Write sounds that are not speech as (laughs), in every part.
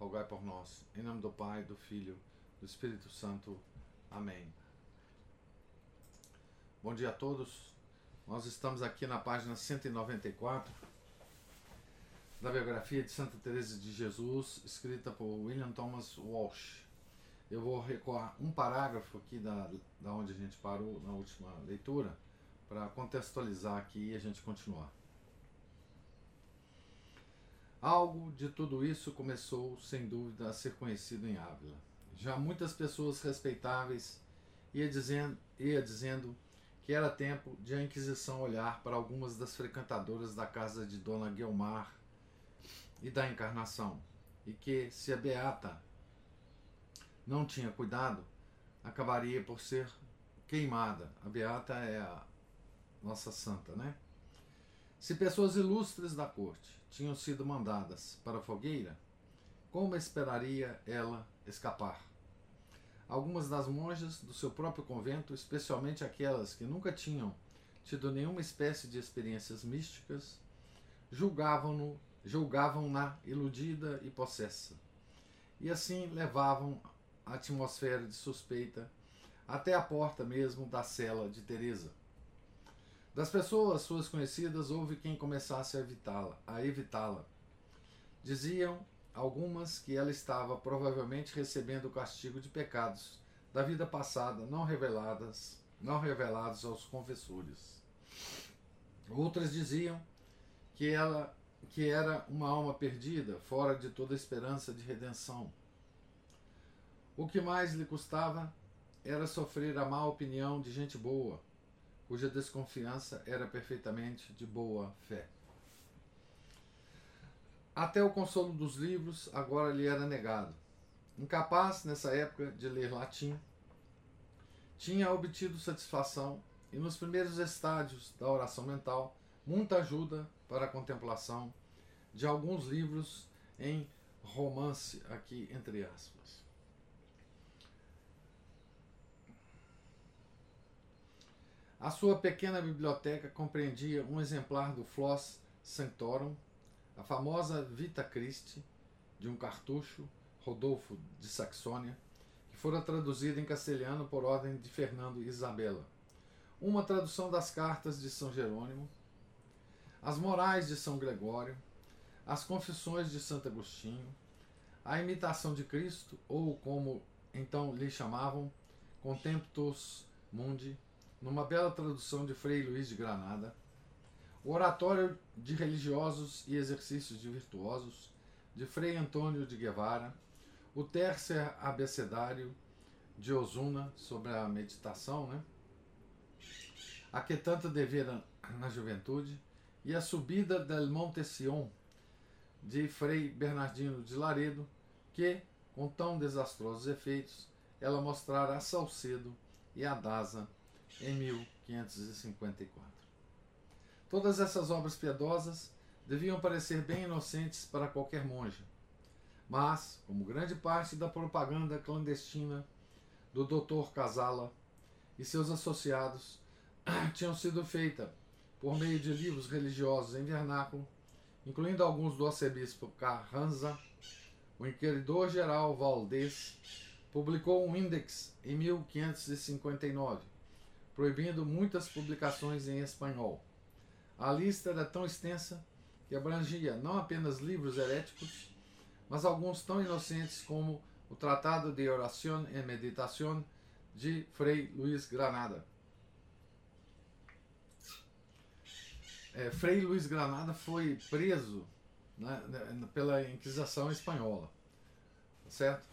rogai por nós. Em nome do Pai, do Filho, do Espírito Santo. Amém. Bom dia a todos. Nós estamos aqui na página 194 da biografia de Santa Teresa de Jesus, escrita por William Thomas Walsh. Eu vou recuar um parágrafo aqui da, da onde a gente parou na última leitura, para contextualizar aqui e a gente continuar. Algo de tudo isso começou, sem dúvida, a ser conhecido em Ávila. Já muitas pessoas respeitáveis ia dizendo, ia dizendo que era tempo de a Inquisição olhar para algumas das frequentadoras da casa de Dona Guilmar e da Encarnação, e que, se a Beata não tinha cuidado, acabaria por ser queimada. A Beata é a nossa santa, né? Se pessoas ilustres da corte tinham sido mandadas para a fogueira, como esperaria ela escapar? Algumas das monjas do seu próprio convento, especialmente aquelas que nunca tinham tido nenhuma espécie de experiências místicas, julgavam-no, julgavam-na iludida e possessa. E assim levavam a atmosfera de suspeita até a porta mesmo da cela de Teresa. Das pessoas suas conhecidas, houve quem começasse a evitá-la, a evitá-la. Diziam algumas que ela estava provavelmente recebendo o castigo de pecados da vida passada, não reveladas, não revelados aos confessores. Outras diziam que ela que era uma alma perdida, fora de toda esperança de redenção. O que mais lhe custava era sofrer a má opinião de gente boa, cuja desconfiança era perfeitamente de boa fé. Até o consolo dos livros agora lhe era negado. Incapaz, nessa época, de ler latim, tinha obtido satisfação e, nos primeiros estádios da oração mental, muita ajuda para a contemplação de alguns livros em romance, aqui entre aspas. A sua pequena biblioteca compreendia um exemplar do Flos Sanctorum, a famosa Vita Christi, de um cartucho, Rodolfo de Saxônia, que fora traduzida em castelhano por ordem de Fernando e Isabela, uma tradução das cartas de São Jerônimo, as morais de São Gregório, as confissões de Santo Agostinho, a imitação de Cristo, ou como então lhe chamavam, Contemptus Mundi, numa bela tradução de Frei Luís de Granada, o Oratório de Religiosos e Exercícios de Virtuosos, de Frei Antônio de Guevara, o Tercer Abecedário de Osuna sobre a meditação, né? a que tanto devera na juventude, e a Subida del Monte Sion, de Frei Bernardino de Laredo, que, com tão desastrosos efeitos, ela mostrara a Salcedo e a Daza em 1554. Todas essas obras piedosas deviam parecer bem inocentes para qualquer monja, mas, como grande parte da propaganda clandestina do Dr. Casala e seus associados (clears throat) tinham sido feita por meio de livros religiosos em vernáculo, incluindo alguns do arcebispo Carranza, o inquiridor geral Valdez publicou um índex em 1559 proibindo muitas publicações em espanhol. A lista era tão extensa que abrangia não apenas livros heréticos, mas alguns tão inocentes como o Tratado de Oración e Meditación de Frei Luís Granada. É, Frei Luís Granada foi preso né, pela Inquisição Espanhola, certo?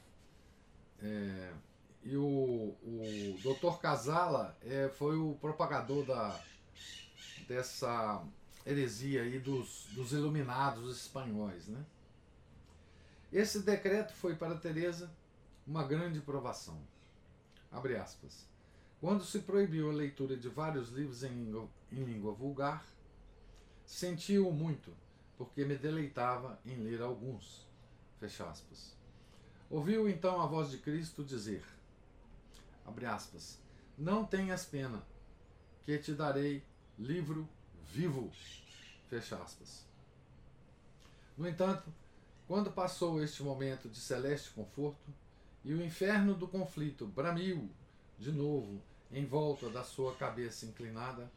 É, e o, o Dr. Casala é, foi o propagador da, dessa heresia aí dos, dos iluminados espanhóis, né? Esse decreto foi para Teresa uma grande provação. Abre aspas. Quando se proibiu a leitura de vários livros em língua, em língua vulgar, senti-o muito, porque me deleitava em ler alguns. Fecha aspas. Ouviu então a voz de Cristo dizer: abre aspas, não tenhas pena, que te darei livro vivo. Fecha aspas. No entanto, quando passou este momento de celeste conforto, e o inferno do conflito bramiu de novo em volta da sua cabeça inclinada,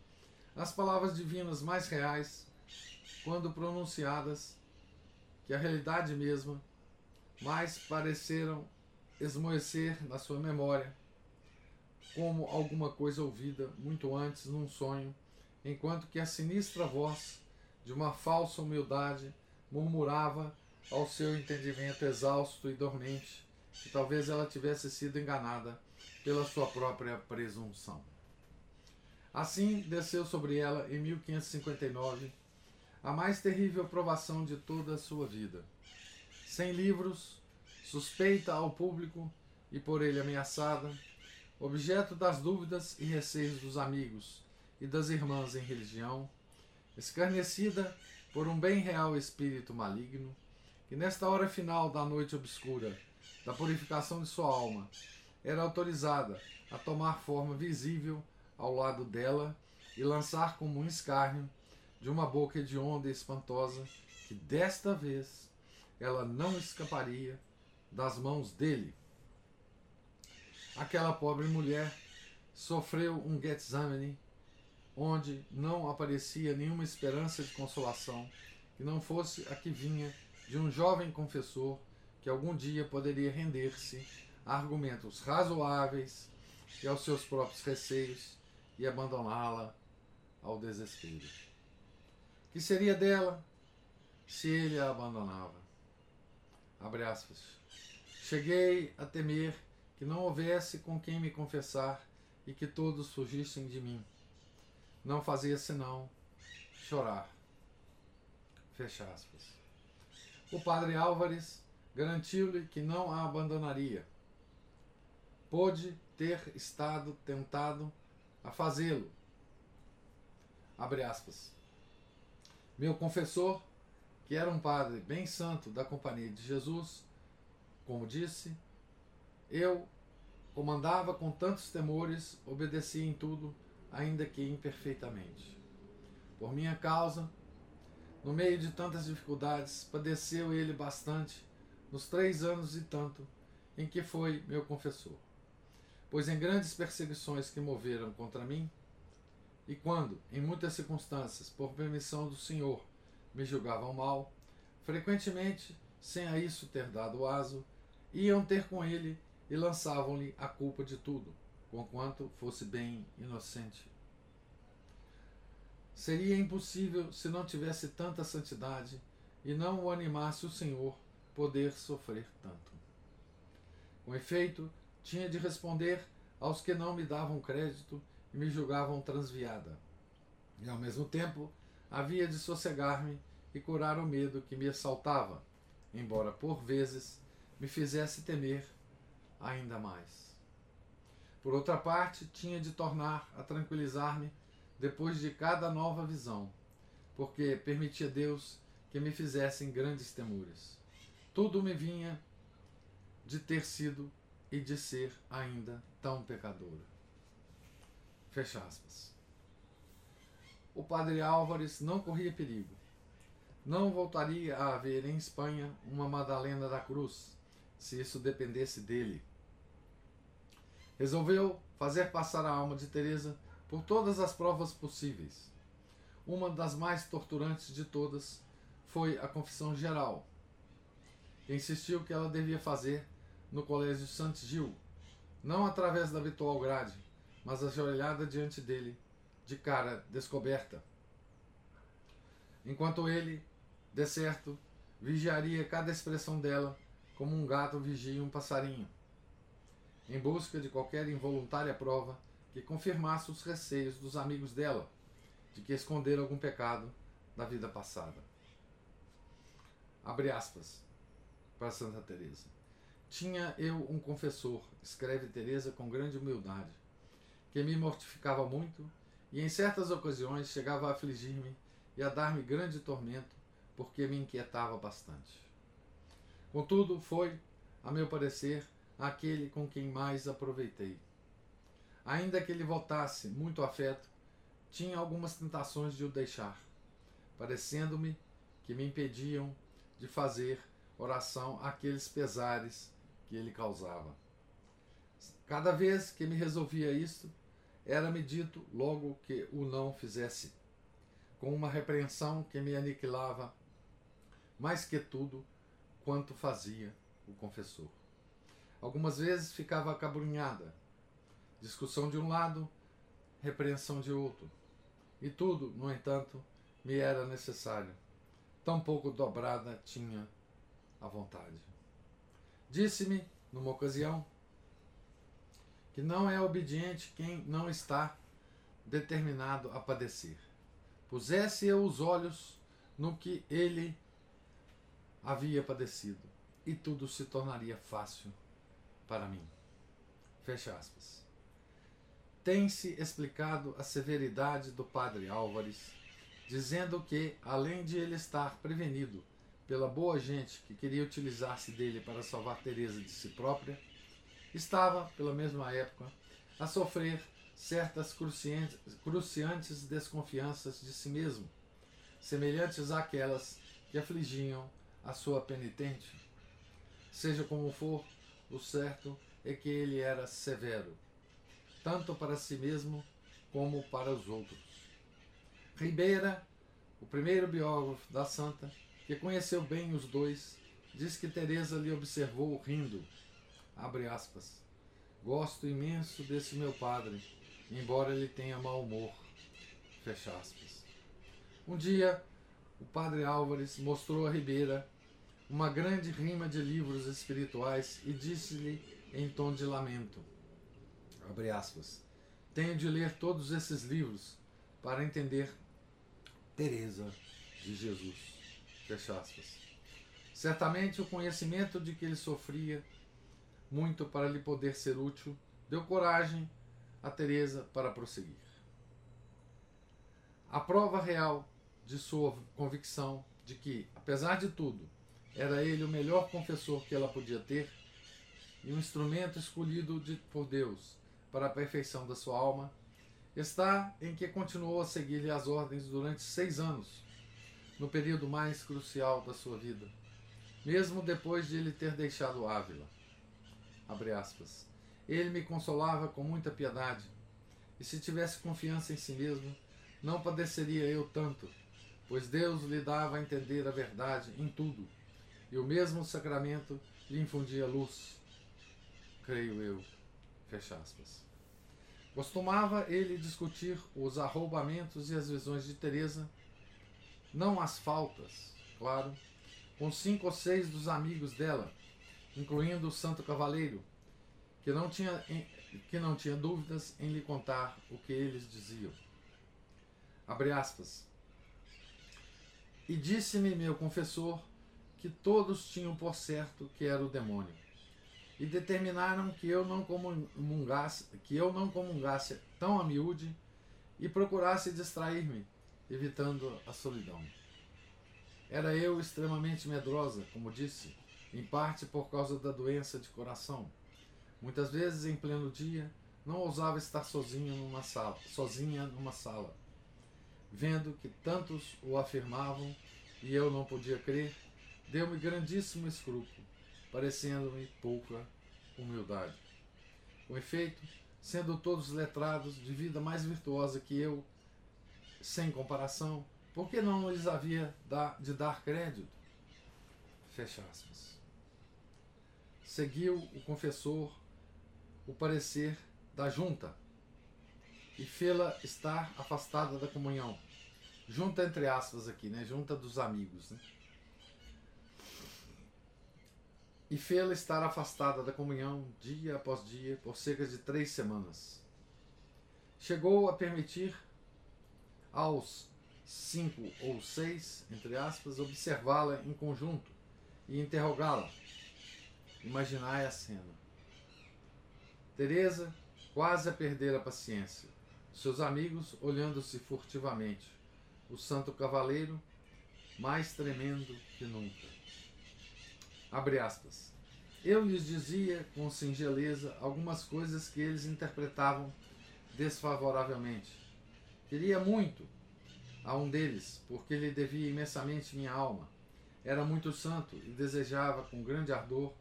as palavras divinas mais reais, quando pronunciadas, que a realidade mesma, mais pareceram esmoecer na sua memória, como alguma coisa ouvida muito antes num sonho, enquanto que a sinistra voz de uma falsa humildade murmurava ao seu entendimento exausto e dormente que talvez ela tivesse sido enganada pela sua própria presunção. Assim desceu sobre ela em 1559 a mais terrível provação de toda a sua vida. Sem livros, suspeita ao público e por ele ameaçada, objeto das dúvidas e receios dos amigos e das irmãs em religião, escarnecida por um bem real espírito maligno, que nesta hora final da noite obscura da purificação de sua alma, era autorizada a tomar forma visível ao lado dela e lançar como um escárnio de uma boca hedionda e espantosa que desta vez ela não escaparia das mãos dele. Aquela pobre mulher sofreu um Getsemane onde não aparecia nenhuma esperança de consolação que não fosse a que vinha de um jovem confessor que algum dia poderia render-se a argumentos razoáveis e aos seus próprios receios e abandoná-la ao desespero. Que seria dela se ele a abandonava? Abre aspas. Cheguei a temer que não houvesse com quem me confessar e que todos fugissem de mim. Não fazia senão chorar. Fecha aspas. O padre Álvares garantiu-lhe que não a abandonaria. Pôde ter estado tentado a fazê-lo. Abre aspas. Meu confessor, que era um padre bem santo da Companhia de Jesus, como disse, eu comandava com tantos temores, obedecia em tudo, ainda que imperfeitamente. Por minha causa, no meio de tantas dificuldades, padeceu ele bastante nos três anos e tanto em que foi meu confessor. Pois em grandes perseguições que moveram contra mim, e quando, em muitas circunstâncias, por permissão do Senhor, me julgavam mal, frequentemente, sem a isso ter dado aso, iam ter com ele e lançavam-lhe a culpa de tudo, conquanto fosse bem inocente. Seria impossível, se não tivesse tanta santidade e não o animasse o Senhor, poder sofrer tanto. Com efeito, tinha de responder aos que não me davam crédito e me julgavam transviada. E ao mesmo tempo, havia de sossegar-me e curar o medo que me assaltava, embora por vezes me fizesse temer ainda mais. Por outra parte, tinha de tornar a tranquilizar-me depois de cada nova visão, porque permitia Deus que me fizessem grandes temores. Tudo me vinha de ter sido e de ser ainda tão pecadora. Fecha aspas. O padre Álvares não corria perigo. Não voltaria a haver em Espanha uma Madalena da Cruz, se isso dependesse dele. Resolveu fazer passar a alma de Teresa por todas as provas possíveis. Uma das mais torturantes de todas foi a confissão geral, insistiu que ela devia fazer no Colégio Santos Gil, não através da habitual grade, mas ajoelhada diante dele, de cara descoberta. Enquanto ele, de certo, vigiaria cada expressão dela como um gato vigia um passarinho, em busca de qualquer involuntária prova que confirmasse os receios dos amigos dela de que esconderam algum pecado da vida passada. Abre aspas. para Santa Teresa. Tinha eu um confessor, escreve Teresa com grande humildade, que me mortificava muito e em certas ocasiões chegava a afligir-me e a dar-me grande tormento, porque me inquietava bastante. Contudo, foi, a meu parecer, aquele com quem mais aproveitei. Ainda que ele votasse muito afeto, tinha algumas tentações de o deixar, parecendo-me que me impediam de fazer oração àqueles pesares que ele causava. Cada vez que me resolvia isto, era-me dito logo que o não fizesse, com uma repreensão que me aniquilava mais que tudo quanto fazia o confessor. Algumas vezes ficava acabrunhada, discussão de um lado, repreensão de outro. E tudo, no entanto, me era necessário. Tão pouco dobrada tinha a vontade. Disse-me, numa ocasião, que não é obediente quem não está determinado a padecer. Pusesse eu os olhos no que ele havia padecido, e tudo se tornaria fácil para mim. Fecha aspas. Tem-se explicado a severidade do padre Álvares, dizendo que, além de ele estar prevenido pela boa gente que queria utilizar-se dele para salvar Teresa de si própria, estava, pela mesma época, a sofrer certas cruciantes, desconfianças de si mesmo, semelhantes àquelas que afligiam a sua penitente. Seja como for, o certo é que ele era severo, tanto para si mesmo como para os outros. Ribeira, o primeiro biógrafo da santa, que conheceu bem os dois, diz que Teresa lhe observou rindo. Abre aspas. Gosto imenso desse meu padre, embora ele tenha mau humor. Fecha aspas. Um dia, o padre Álvares mostrou a Ribeira uma grande rima de livros espirituais e disse-lhe em tom de lamento: abre aspas, tenho de ler todos esses livros para entender Teresa de Jesus. Fecha aspas. Certamente o conhecimento de que ele sofria muito para lhe poder ser útil deu coragem a Teresa para prosseguir. A prova real de sua convicção de que, apesar de tudo, era ele o melhor confessor que ela podia ter e um instrumento escolhido de, por Deus para a perfeição da sua alma, está em que continuou a seguir-lhe as ordens durante seis anos no período mais crucial da sua vida, mesmo depois de ele ter deixado Ávila. Ele me consolava com muita piedade, e se tivesse confiança em si mesmo, não padeceria eu tanto, pois Deus lhe dava a entender a verdade em tudo, e o mesmo sacramento lhe infundia luz. Creio eu. Fecha aspas. Costumava ele discutir os arroubamentos e as visões de Teresa não as faltas, claro, com cinco ou seis dos amigos dela, incluindo o Santo Cavaleiro, que não tinha, que não tinha dúvidas em lhe contar o que eles diziam. Abre aspas. E disse-me meu confessor que todos tinham por certo que era o demônio. E determinaram que eu não comungasse, que eu não comungasse tão a miúde e procurasse distrair-me evitando a solidão. Era eu extremamente medrosa, como disse, em parte por causa da doença de coração. Muitas vezes, em pleno dia, não ousava estar sozinha numa sala, sozinha numa sala. Vendo que tantos o afirmavam e eu não podia crer, deu-me grandíssimo escrúpulo, parecendo-me pouca humildade. Com efeito, sendo todos letrados de vida mais virtuosa que eu, sem comparação, porque não lhes havia de dar crédito? Fecha aspas. Seguiu o confessor o parecer da junta e fê-la estar afastada da comunhão. Junta entre aspas aqui, né? Junta dos amigos, né? E fê-la estar afastada da comunhão dia após dia por cerca de três semanas. Chegou a permitir aos cinco ou seis, entre aspas, observá-la em conjunto e interrogá-la, imaginai a cena. Teresa quase a perder a paciência. Seus amigos olhando-se furtivamente. O santo cavaleiro mais tremendo que nunca. Abre aspas. Eu lhes dizia com singeleza algumas coisas que eles interpretavam desfavoravelmente. Queria muito a um deles, porque lhe devia imensamente minha alma. Era muito santo e desejava com grande ardor,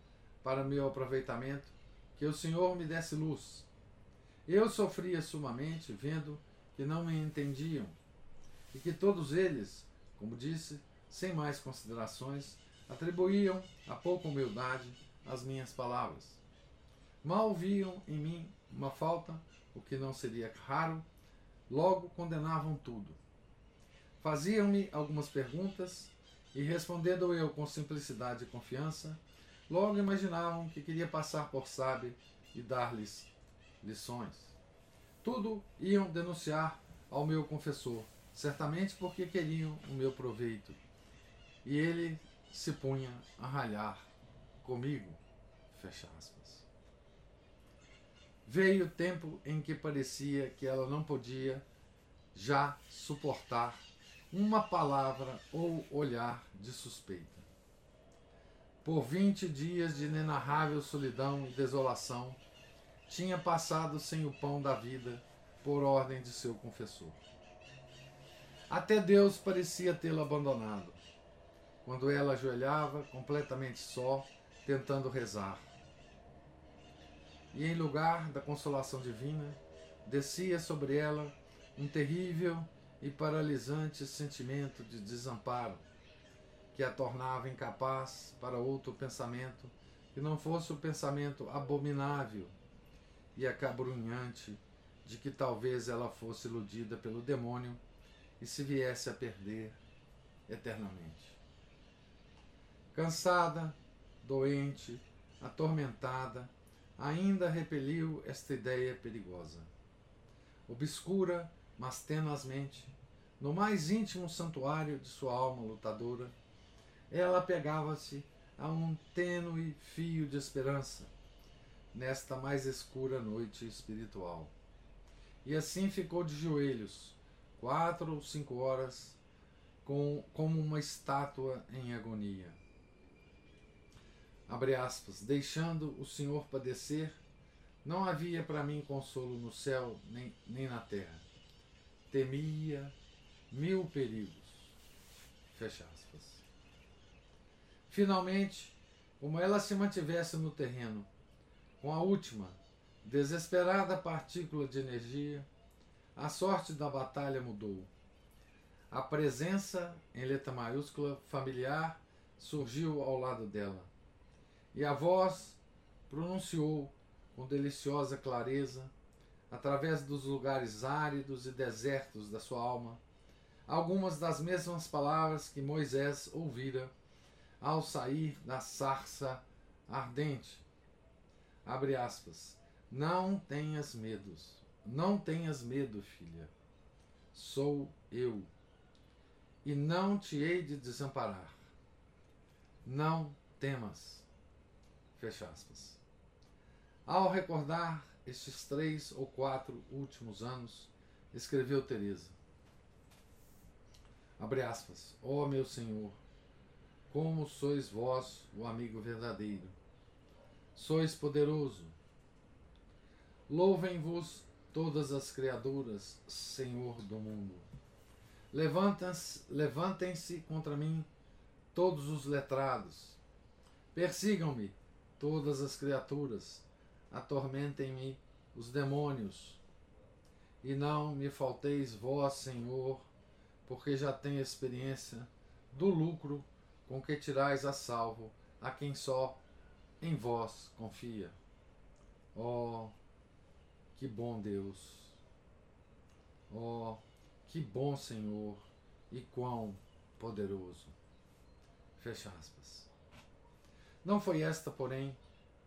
para meu aproveitamento, que o Senhor me desse luz. Eu sofria sumamente, vendo que não me entendiam, e que todos eles, como disse, sem mais considerações, atribuíam a pouca humildade as minhas palavras. Mal viam em mim uma falta, o que não seria raro, logo condenavam tudo. Faziam-me algumas perguntas e, respondendo eu com simplicidade e confiança, logo imaginavam que queria passar por sábio e dar-lhes lições. Tudo iam denunciar ao meu confessor, certamente porque queriam o meu proveito. E ele se punha a ralhar comigo. Fecha aspas. Veio o tempo em que parecia que ela não podia já suportar uma palavra ou olhar de suspeita. Por vinte dias de inenarrável solidão e desolação, tinha passado sem o pão da vida por ordem de seu confessor. Até Deus parecia tê-la abandonado, quando ela ajoelhava completamente só, tentando rezar. E em lugar da consolação divina, descia sobre ela um terrível e paralisante sentimento de desamparo, que a tornava incapaz para outro pensamento que não fosse o pensamento abominável e acabrunhante de que talvez ela fosse iludida pelo demônio e se viesse a perder eternamente. Cansada, doente, atormentada, ainda repeliu esta ideia perigosa. Obscura mas tenazmente, no mais íntimo santuário de sua alma lutadora, ela pegava-se a um tênue fio de esperança nesta mais escura noite espiritual. E assim ficou de joelhos, quatro ou cinco horas, com, como uma estátua em agonia. Abre aspas, deixando o Senhor padecer, não havia para mim consolo no céu nem, nem na terra temia mil perigos. Fecha aspas. Finalmente, como ela se mantivesse no terreno, com a última, desesperada partícula de energia, a sorte da batalha mudou. A presença, em letra maiúscula, familiar, surgiu ao lado dela. E a voz pronunciou com deliciosa clareza através dos lugares áridos e desertos da sua alma, algumas das mesmas palavras que Moisés ouvira ao sair da sarça ardente. Abre aspas. Não tenhas medos. Não tenhas medo, filha. Sou eu. E não te hei de desamparar. Não temas. Fecha aspas. Ao recordar estes três ou quatro últimos anos, escreveu Teresa. Abre aspas. Ó oh, meu Senhor, como sois vós o amigo verdadeiro. Sois poderoso. Louvem-vos todas as criaturas, Senhor do mundo. Levantem-se contra mim todos os letrados. Persigam-me todas as criaturas atormentem-me os demônios. E não me falteis vós, Senhor, porque já tenho experiência do lucro com que tirais a salvo a quem só em vós confia. Oh, que bom Deus! Oh, que bom Senhor e quão poderoso! Fecha aspas. Não foi esta, porém,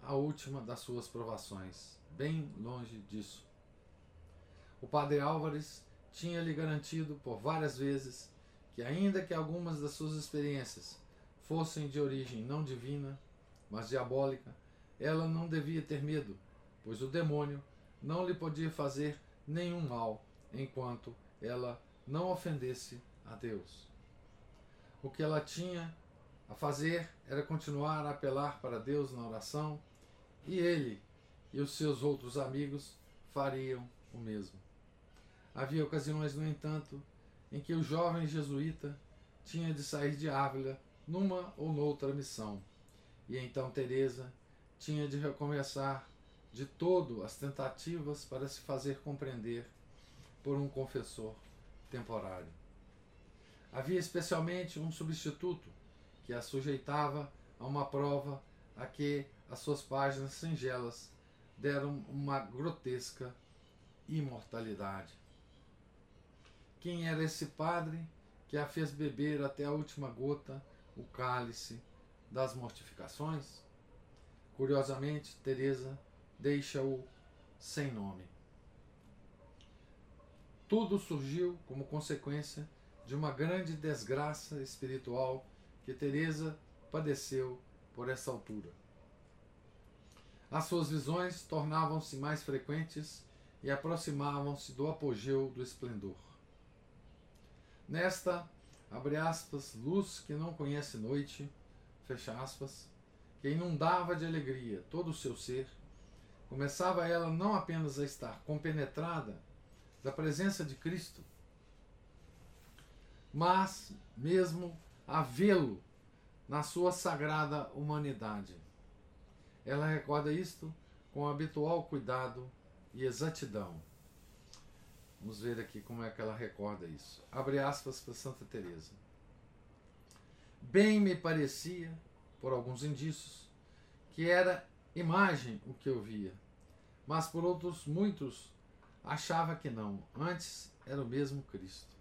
a última das suas provações, bem longe disso. O padre Álvares tinha lhe garantido por várias vezes que, ainda que algumas das suas experiências fossem de origem não divina, mas diabólica, ela não devia ter medo, pois o demônio não lhe podia fazer nenhum mal enquanto ela não ofendesse a Deus. O que ela tinha a fazer era continuar a apelar para Deus na oração, e ele e os seus outros amigos fariam o mesmo. Havia ocasiões, no entanto, em que o jovem jesuíta tinha de sair de Ávila numa ou noutra missão, e então Teresa tinha de recomeçar de todo as tentativas para se fazer compreender por um confessor temporário. Havia especialmente um substituto que a sujeitava a uma prova a que as suas páginas singelas deram uma grotesca imortalidade. Quem era esse padre que a fez beber até a última gota o cálice das mortificações? Curiosamente, Teresa deixa-o sem nome. Tudo surgiu como consequência de uma grande desgraça espiritual que Teresa padeceu por essa altura. As suas visões tornavam-se mais frequentes e aproximavam-se do apogeu do esplendor. Nesta, abre aspas, luz que não conhece noite, fecha aspas, que inundava de alegria todo o seu ser, começava ela não apenas a estar compenetrada da presença de Cristo, mas mesmo a vê-lo na sua sagrada humanidade. Ela recorda isto com habitual cuidado e exatidão. Vamos ver aqui como é que ela recorda isso. Abre aspas para Santa Teresa. Bem me parecia, por alguns indícios, que era imagem o que eu via, mas por outros muitos achava que não, antes era o mesmo Cristo.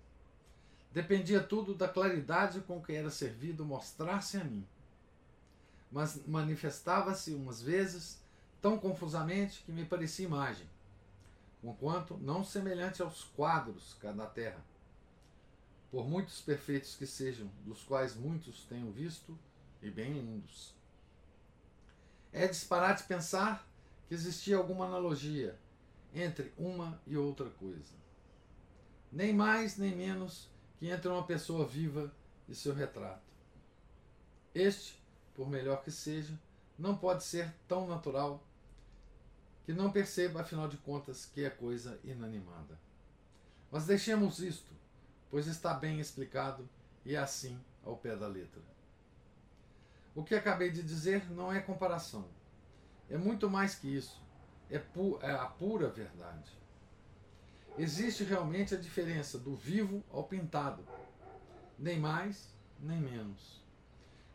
Dependia tudo da claridade com que era servido mostrar-se a mim. Mas manifestava-se umas vezes tão confusamente que me parecia imagem, conquanto não semelhante aos quadros da terra. Por muitos perfeitos que sejam, dos quais muitos tenho visto, e bem lindos. É disparate pensar que existia alguma analogia entre uma e outra coisa. Nem mais nem menos que entre uma pessoa viva e seu retrato. Este, por melhor que seja, não pode ser tão natural que não perceba, afinal de contas, que é coisa inanimada. Mas deixemos isto, pois está bem explicado e é assim ao pé da letra. O que acabei de dizer não é comparação. É muito mais que isso. É, pu é a pura verdade. Existe realmente a diferença do vivo ao pintado, nem mais nem menos.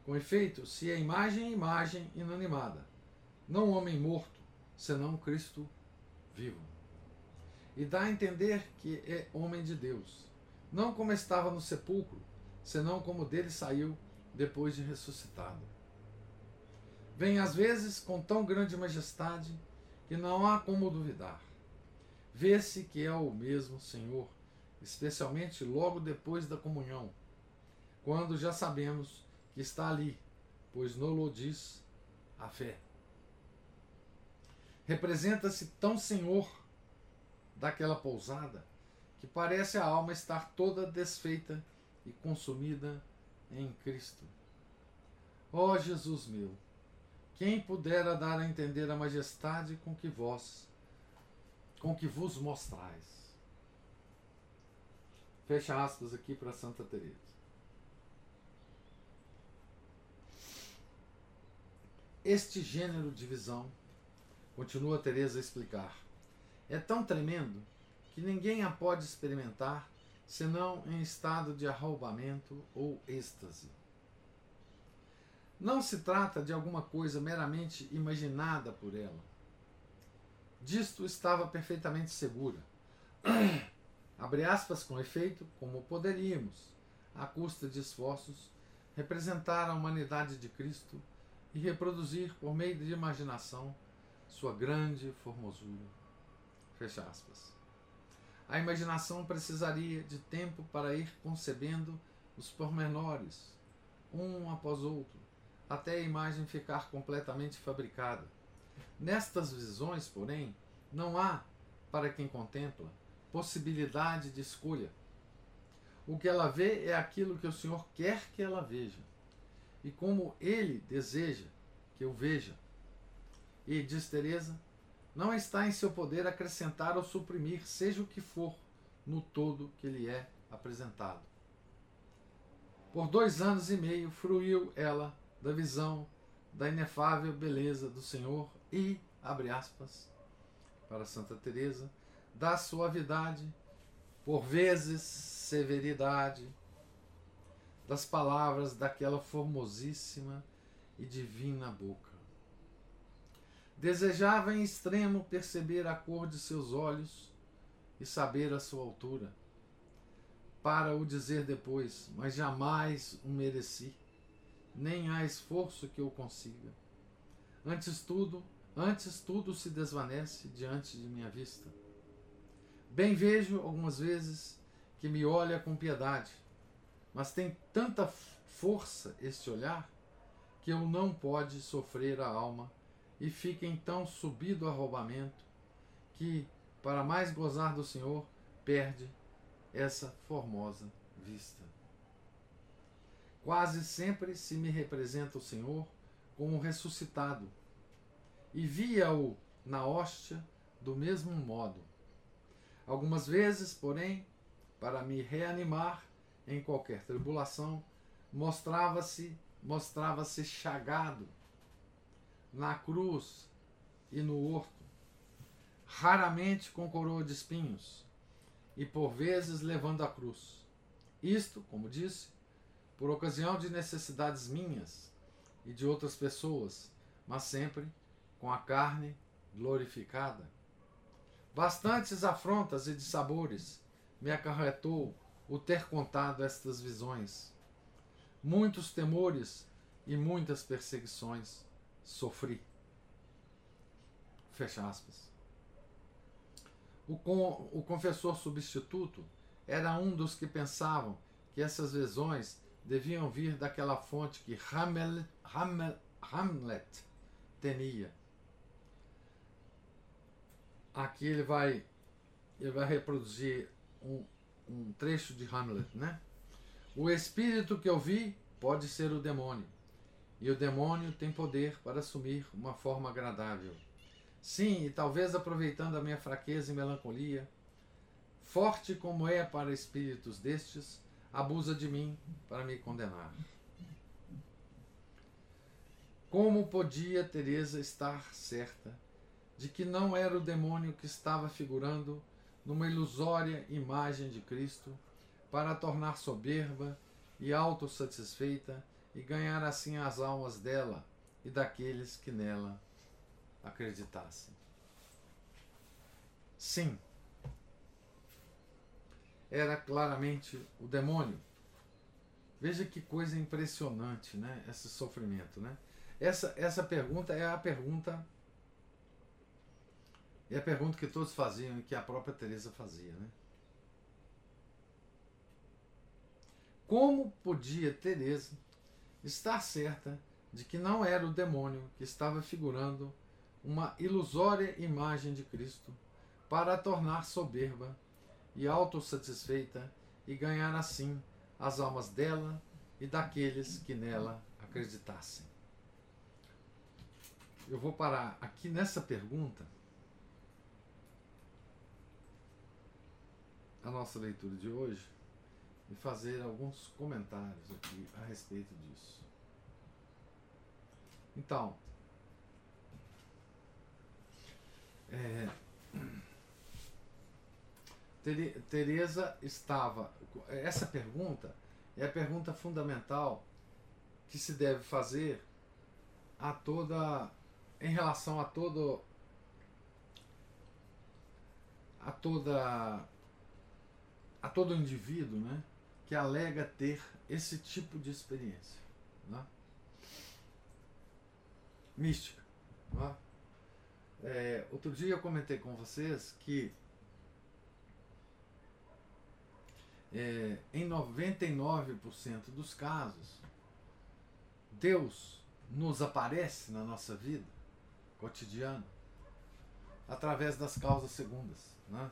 Com efeito, se a imagem é imagem inanimada, não homem morto, senão Cristo vivo. E dá a entender que é homem de Deus, não como estava no sepulcro, senão como dele saiu depois de ressuscitado. Vem às vezes com tão grande majestade que não há como duvidar vê-se que é o mesmo Senhor, especialmente logo depois da comunhão, quando já sabemos que está ali, pois nolo diz a fé. Representa-se tão Senhor daquela pousada que parece a alma estar toda desfeita e consumida em Cristo. Ó oh, Jesus meu, quem pudera dar a entender a majestade com que vós com que vos mostrais. Fecha aspas aqui para Santa Teresa. Este gênero de visão, continua Teresa a explicar, é tão tremendo que ninguém a pode experimentar senão em estado de arroubamento ou êxtase. Não se trata de alguma coisa meramente imaginada por ela Disto estava perfeitamente segura. (clears throat) Abre aspas com efeito, como poderíamos, à custa de esforços, representar a humanidade de Cristo e reproduzir, por meio de imaginação, sua grande formosura. Fecha aspas. A imaginação precisaria de tempo para ir concebendo os pormenores, um após outro, até a imagem ficar completamente fabricada Nestas visões, porém, não há, para quem contempla, possibilidade de escolha. O que ela vê é aquilo que o Senhor quer que ela veja, e como Ele deseja que eu veja. E, diz Teresa, não está em seu poder acrescentar ou suprimir, seja o que for, no todo que lhe é apresentado. Por dois anos e meio fruiu ela da visão da inefável beleza do Senhor e, abre aspas, para Santa Teresa, da suavidade, por vezes severidade, das palavras daquela formosíssima e divina boca. Desejava em extremo perceber a cor de seus olhos e saber a sua altura, para o dizer depois, mas jamais o mereci, nem há esforço que eu consiga. Antes tudo, antes tudo se desvanece diante de minha vista. Bem vejo algumas vezes que me olha com piedade, mas tem tanta força este olhar que eu não pode sofrer a alma e fica então subido a roubamento, que, para mais gozar do Senhor, perde essa formosa vista. Quase sempre se me representa o Senhor como ressuscitado, e via-o na hóstia do mesmo modo. Algumas vezes, porém, para me reanimar em qualquer tribulação, mostrava-se mostrava-se chagado na cruz e no horto, raramente com coroa de espinhos, e por vezes levando a cruz. Isto, como disse, por ocasião de necessidades minhas e de outras pessoas, mas sempre com a carne glorificada. Bastantes afrontas e dissabores me acarretou o ter contado estas visões. Muitos temores e muitas perseguições sofri. Fecha aspas. O, o confessor substituto era um dos que pensavam que essas visões deviam vir daquela fonte que Hamlet, Hamlet, Hamlet temia. Aqui ele vai, ele vai reproduzir um, um trecho de Hamlet, né? O espírito que eu vi pode ser o demônio e o demônio tem poder para assumir uma forma agradável. Sim, e talvez aproveitando a minha fraqueza e melancolia, forte como é para espíritos destes, abusa de mim para me condenar. Como podia Teresa estar certa de que não era o demônio que estava figurando numa ilusória imagem de Cristo para a tornar soberba e autossatisfeita e ganhar assim as almas dela e daqueles que nela acreditassem. Sim, era claramente o demônio. Veja que coisa impressionante, né? Esse sofrimento, né? Essa, essa pergunta é a pergunta é a pergunta que todos faziam e que a própria Teresa fazia, né? Como podia Teresa estar certa de que não era o demônio que estava figurando uma ilusória imagem de Cristo para a tornar soberba e autossatisfeita e ganhar assim as almas dela e daqueles que nela acreditassem. Eu vou parar aqui nessa pergunta a nossa leitura de hoje e fazer alguns comentários aqui a respeito disso. Então, é, Teresa estava. Essa pergunta é a pergunta fundamental que se deve fazer a toda. em relação a todo. a toda. A todo indivíduo, né? que alega ter esse tipo de experiência né? mística. Né? É, outro dia eu comentei com vocês que é, em 99% dos casos, Deus nos aparece na nossa vida cotidiano, através das causas segundas. Né?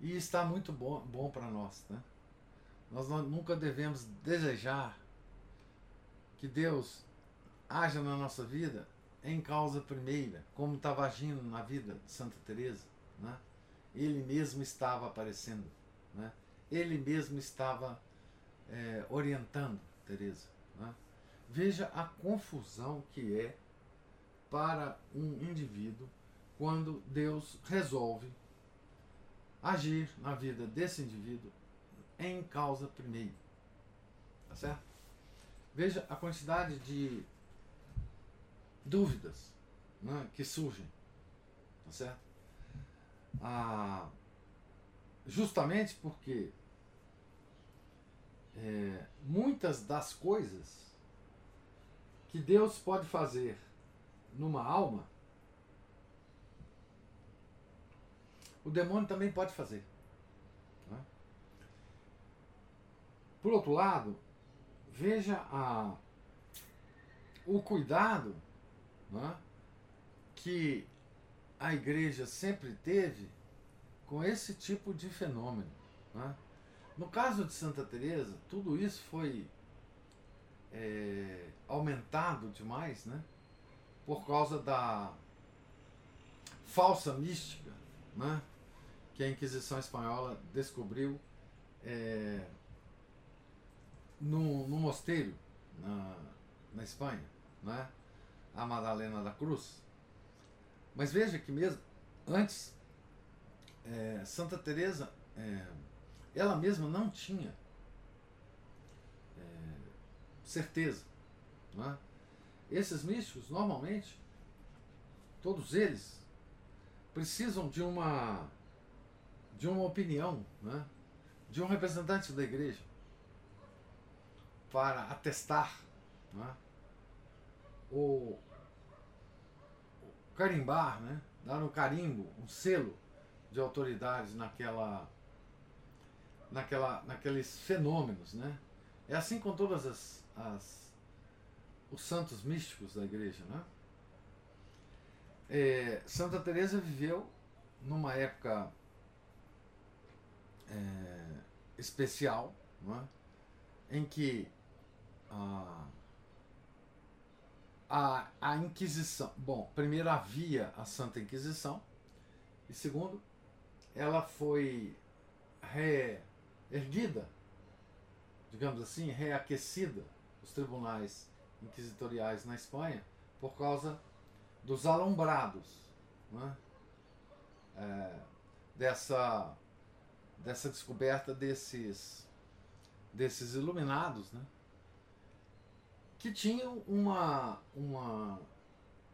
E está muito bom, bom para nós. Né? Nós nunca devemos desejar que Deus haja na nossa vida em causa primeira, como estava agindo na vida de Santa Teresa, né? Ele mesmo estava aparecendo, né? Ele mesmo estava é, orientando Teresa. Né? Veja a confusão que é para um indivíduo quando Deus resolve agir na vida desse indivíduo em causa primeira. Tá certo? Veja a quantidade de dúvidas né, que surgem. Tá certo? Ah, justamente porque é, muitas das coisas que Deus pode fazer numa alma, o demônio também pode fazer. Né? Por outro lado, veja a, o cuidado né, que a igreja sempre teve com esse tipo de fenômeno. Né? No caso de Santa Teresa, tudo isso foi é, aumentado demais, né? Por causa da falsa mística, né? Que a Inquisição espanhola descobriu é, no, no mosteiro na, na Espanha, né? A Madalena da Cruz. Mas veja que mesmo antes é, Santa Teresa é, ela mesma não tinha é, certeza. Não é? Esses místicos, normalmente, todos eles precisam de uma de uma opinião, né? de um representante da igreja para atestar né? o, o carimbar, né? dar um carimbo, um selo de autoridade naquela naquela, naqueles fenômenos, né? É assim com todas as, as os santos místicos da igreja, né? É, Santa Teresa viveu numa época é, especial, é? em que a, a, a Inquisição, bom, primeiro havia a Santa Inquisição e segundo, ela foi re, erguida, digamos assim, reaquecida, os tribunais inquisitoriais na Espanha, por causa dos alumbrados, né? é, dessa, dessa descoberta desses, desses iluminados, né? que tinham uma, uma,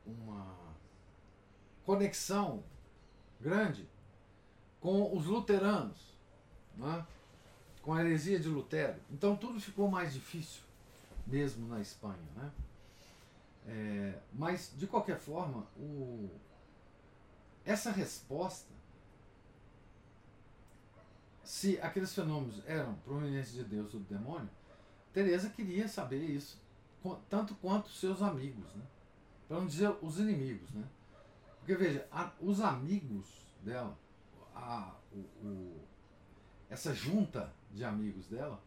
uma conexão grande com os luteranos. Né? com a heresia de Lutero. Então tudo ficou mais difícil, mesmo na Espanha. Né? É, mas, de qualquer forma, o, essa resposta, se aqueles fenômenos eram provenientes de Deus ou do demônio, Teresa queria saber isso, tanto quanto seus amigos, né? para não dizer os inimigos. Né? Porque veja, a, os amigos dela, a, o, o essa junta de amigos dela,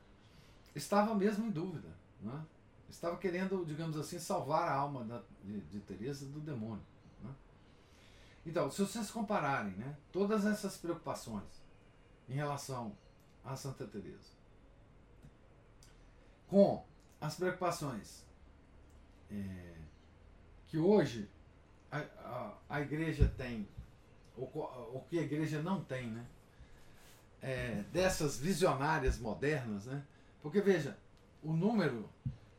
estava mesmo em dúvida. Né? Estava querendo, digamos assim, salvar a alma da, de, de Teresa do demônio. Né? Então, se vocês compararem né, todas essas preocupações em relação a Santa Teresa com as preocupações é, que hoje a, a, a igreja tem, ou, que a igreja não tem, né? é, dessas visionárias modernas, né? Porque veja, o número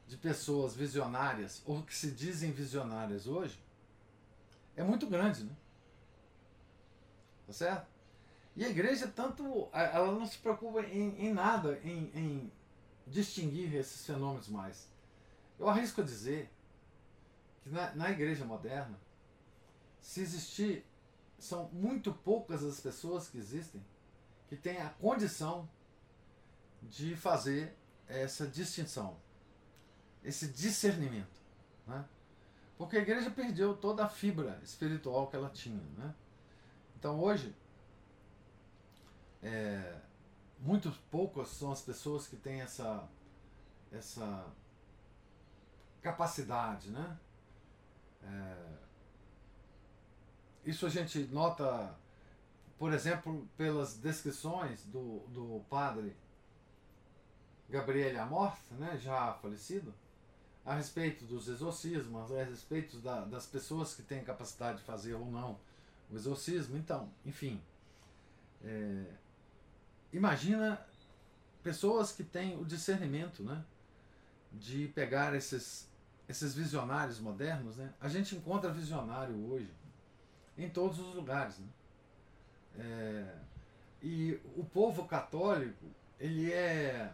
de pessoas visionárias ou que se dizem visionárias hoje é muito grande, né? Tá certo? E a igreja tanto ela não se preocupa em, em nada em, em distinguir esses fenômenos mais. Eu arrisco a dizer que na, na igreja moderna, se existir, são muito poucas as pessoas que existem que tem a condição de fazer essa distinção, esse discernimento. Né? Porque a igreja perdeu toda a fibra espiritual que ela tinha. Né? Então hoje, é, muito poucas são as pessoas que têm essa, essa capacidade. Né? É, isso a gente nota, por exemplo, pelas descrições do, do padre Gabriel Amorth, né, já falecido, a respeito dos exorcismos, a respeito da, das pessoas que têm capacidade de fazer ou não o exorcismo. Então, enfim, é, imagina pessoas que têm o discernimento né, de pegar esses, esses visionários modernos. Né? A gente encontra visionário hoje em todos os lugares. Né? É, e o povo católico, ele é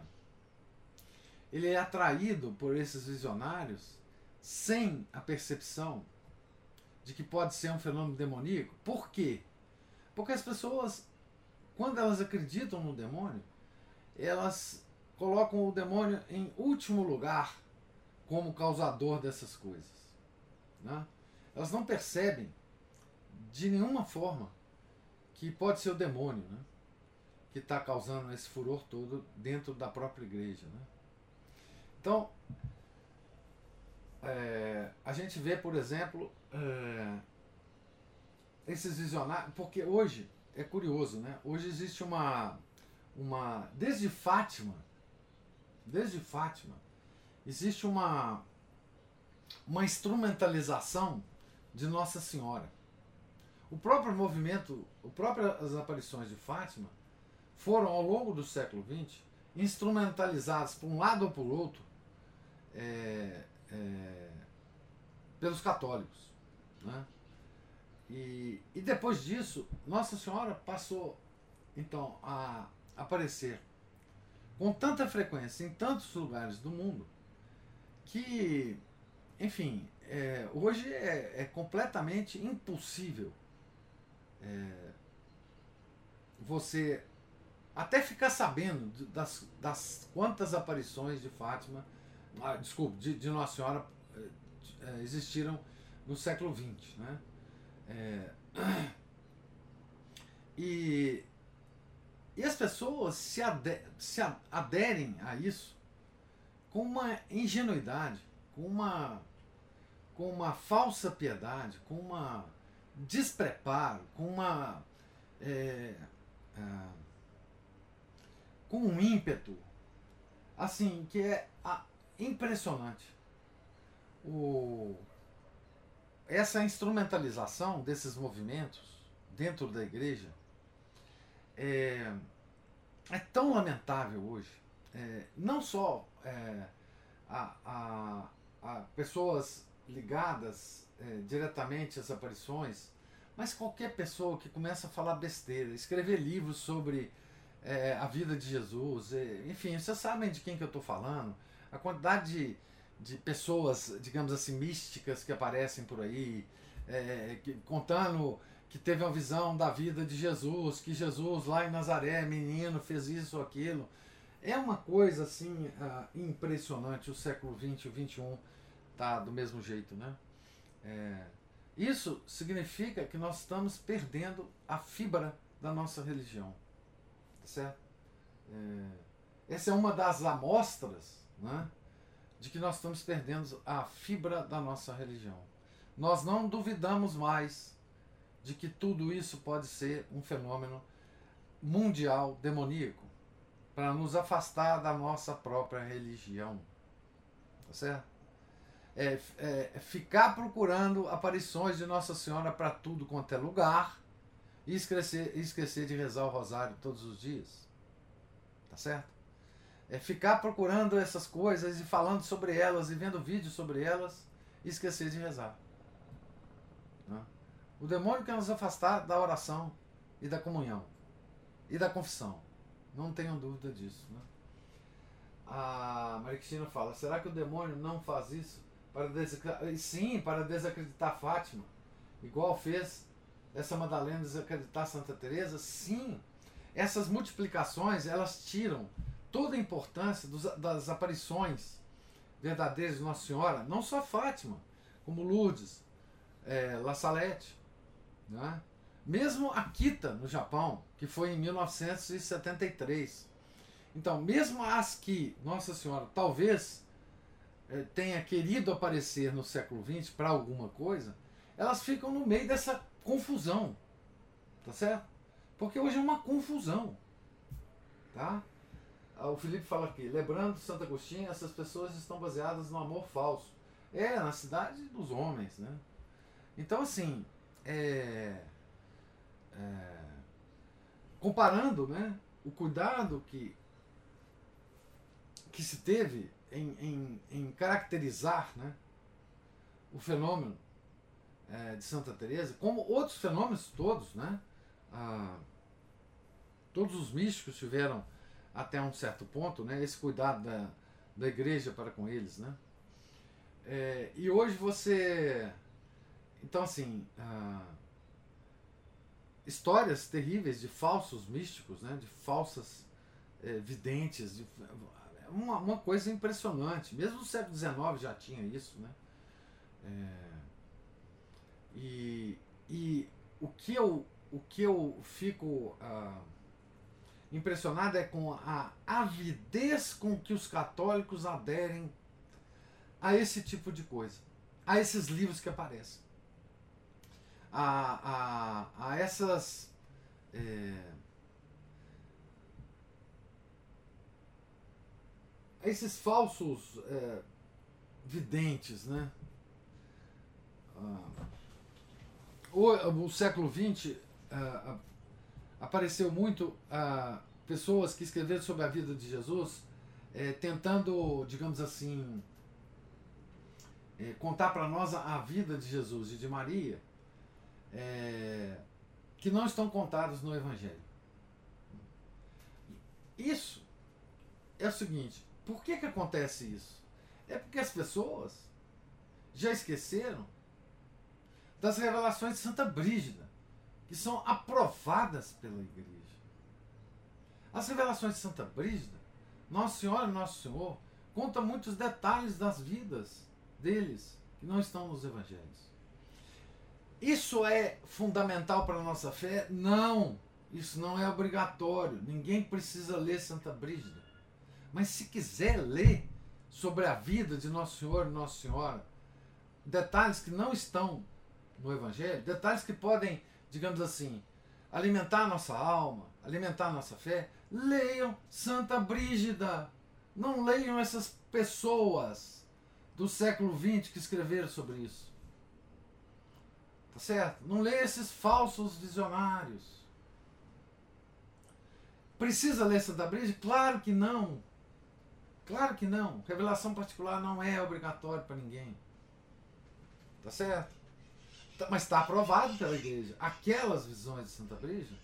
ele é atraído por esses visionários sem a percepção de que pode ser um fenômeno demoníaco. Por quê? Porque as pessoas, quando elas acreditam no demônio, elas colocam o demônio em último lugar como causador dessas coisas. Né? Elas não percebem de nenhuma forma que pode ser o demônio né? que está causando esse furor todo dentro da própria igreja. Né? Então, é, a gente vê, por exemplo, é, esses visionários, porque hoje é curioso, né? Hoje existe uma, uma desde Fátima, desde Fátima, existe uma uma instrumentalização de Nossa Senhora. O próprio movimento, o próprio as aparições de Fátima foram ao longo do século XX instrumentalizadas por um lado ou por outro é, é, pelos católicos. Né? E, e depois disso, Nossa Senhora passou então a aparecer com tanta frequência em tantos lugares do mundo que, enfim, é, hoje é, é, completamente impossível é, você até ficar sabendo das, das quantas aparições de Fátima ah, desculpe, de, de, Nossa Senhora eh, eh, existiram no século XX. Né? É, (coughs) e, e as pessoas se, ade, se aderem a isso com uma ingenuidade, com uma, com uma falsa piedade, com uma despreparo, com uma. É, é, com um ímpeto, assim, que é a, impressionante. O, essa instrumentalização desses movimentos dentro da igreja é, é tão lamentável hoje. É, não só é, a, a, a, pessoas ligadas é, diretamente às aparições, mas qualquer pessoa que começa a falar besteira, escrever livros sobre é, a vida de Jesus, é, enfim, vocês sabem de quem que eu estou falando a quantidade de, de pessoas, digamos assim, místicas que aparecem por aí, é, contando que teve uma visão da vida de Jesus, que Jesus lá em Nazaré, menino, fez isso ou aquilo. É uma coisa assim uh, impressionante. O século XX, o XXI tá do mesmo jeito, né? É, isso significa que nós estamos perdendo a fibra da nossa religião, tá certo? É, essa é uma das amostras né, de que nós estamos perdendo a fibra da nossa religião. Nós não duvidamos mais de que tudo isso pode ser um fenômeno mundial demoníaco para nos afastar da nossa própria religião. Tá certo? É, é, ficar procurando aparições de Nossa Senhora para tudo quanto é lugar e esquecer, esquecer de rezar o rosário todos os dias. Tá certo? É ficar procurando essas coisas e falando sobre elas e vendo vídeos sobre elas e esquecer de rezar. Né? O demônio quer nos afastar da oração e da comunhão e da confissão. Não tenham dúvida disso. Né? A Maria Cristina fala: será que o demônio não faz isso para desacreditar? Sim, para desacreditar Fátima, igual fez essa Madalena desacreditar Santa Teresa? Sim. Essas multiplicações elas tiram toda a importância dos, das aparições verdadeiras de Nossa Senhora, não só Fátima, como Lourdes, é, La Salette, né? mesmo Akita, no Japão, que foi em 1973. Então, mesmo as que, Nossa Senhora, talvez é, tenha querido aparecer no século XX para alguma coisa, elas ficam no meio dessa confusão. Tá certo? Porque hoje é uma confusão. Tá? Ah, o Felipe fala aqui, lembrando Santo Agostinho, essas pessoas estão baseadas no amor falso. É, na cidade dos homens, né? Então, assim, é, é, comparando né, o cuidado que, que se teve em, em, em caracterizar né, o fenômeno é, de Santa Teresa, como outros fenômenos todos, né? Ah, todos os místicos tiveram até um certo ponto, né? Esse cuidado da, da igreja para com eles, né? É, e hoje você, então assim, ah, histórias terríveis de falsos místicos, né? De falsas é, videntes, de, uma, uma coisa impressionante. Mesmo no século XIX já tinha isso, né? É, e, e o, que eu, o que eu fico ah, impressionado é com a avidez com que os católicos aderem a esse tipo de coisa, a esses livros que aparecem, a, a, a essas. É, a esses falsos é, videntes, né? Ah, o, o século XX apareceu muito uh, pessoas que escreveram sobre a vida de Jesus, eh, tentando, digamos assim, eh, contar para nós a, a, vida de Jesus e de Maria, eh, que não estão contados no Evangelho. Isso é o seguinte: por que, que acontece isso? É porque as pessoas já esqueceram das revelações de Santa Brígida, que são aprovadas pela Igreja. As revelações de Santa Brígida, Nossa Senhora e Nosso Senhor, conta muitos detalhes das vidas deles que não estão nos evangelhos. Isso é fundamental para a nossa fé? Não, isso não é obrigatório. Ninguém precisa ler Santa Brígida. Mas se quiser ler sobre a vida de Nosso Senhor e Nossa Senhora, detalhes que não estão no Evangelho, detalhes que podem, digamos assim, alimentar a nossa alma, alimentar a nossa fé, leiam Santa Brígida. Não leiam essas pessoas do século XX que escreveram sobre isso. Tá certo? Não leiam esses falsos visionários. Precisa ler Santa Brígida? Claro que não. Claro que não. Revelação particular não é obrigatório para ninguém. Tá certo? Tá, mas está aprovado pela igreja. Aquelas visões de Santa Brígida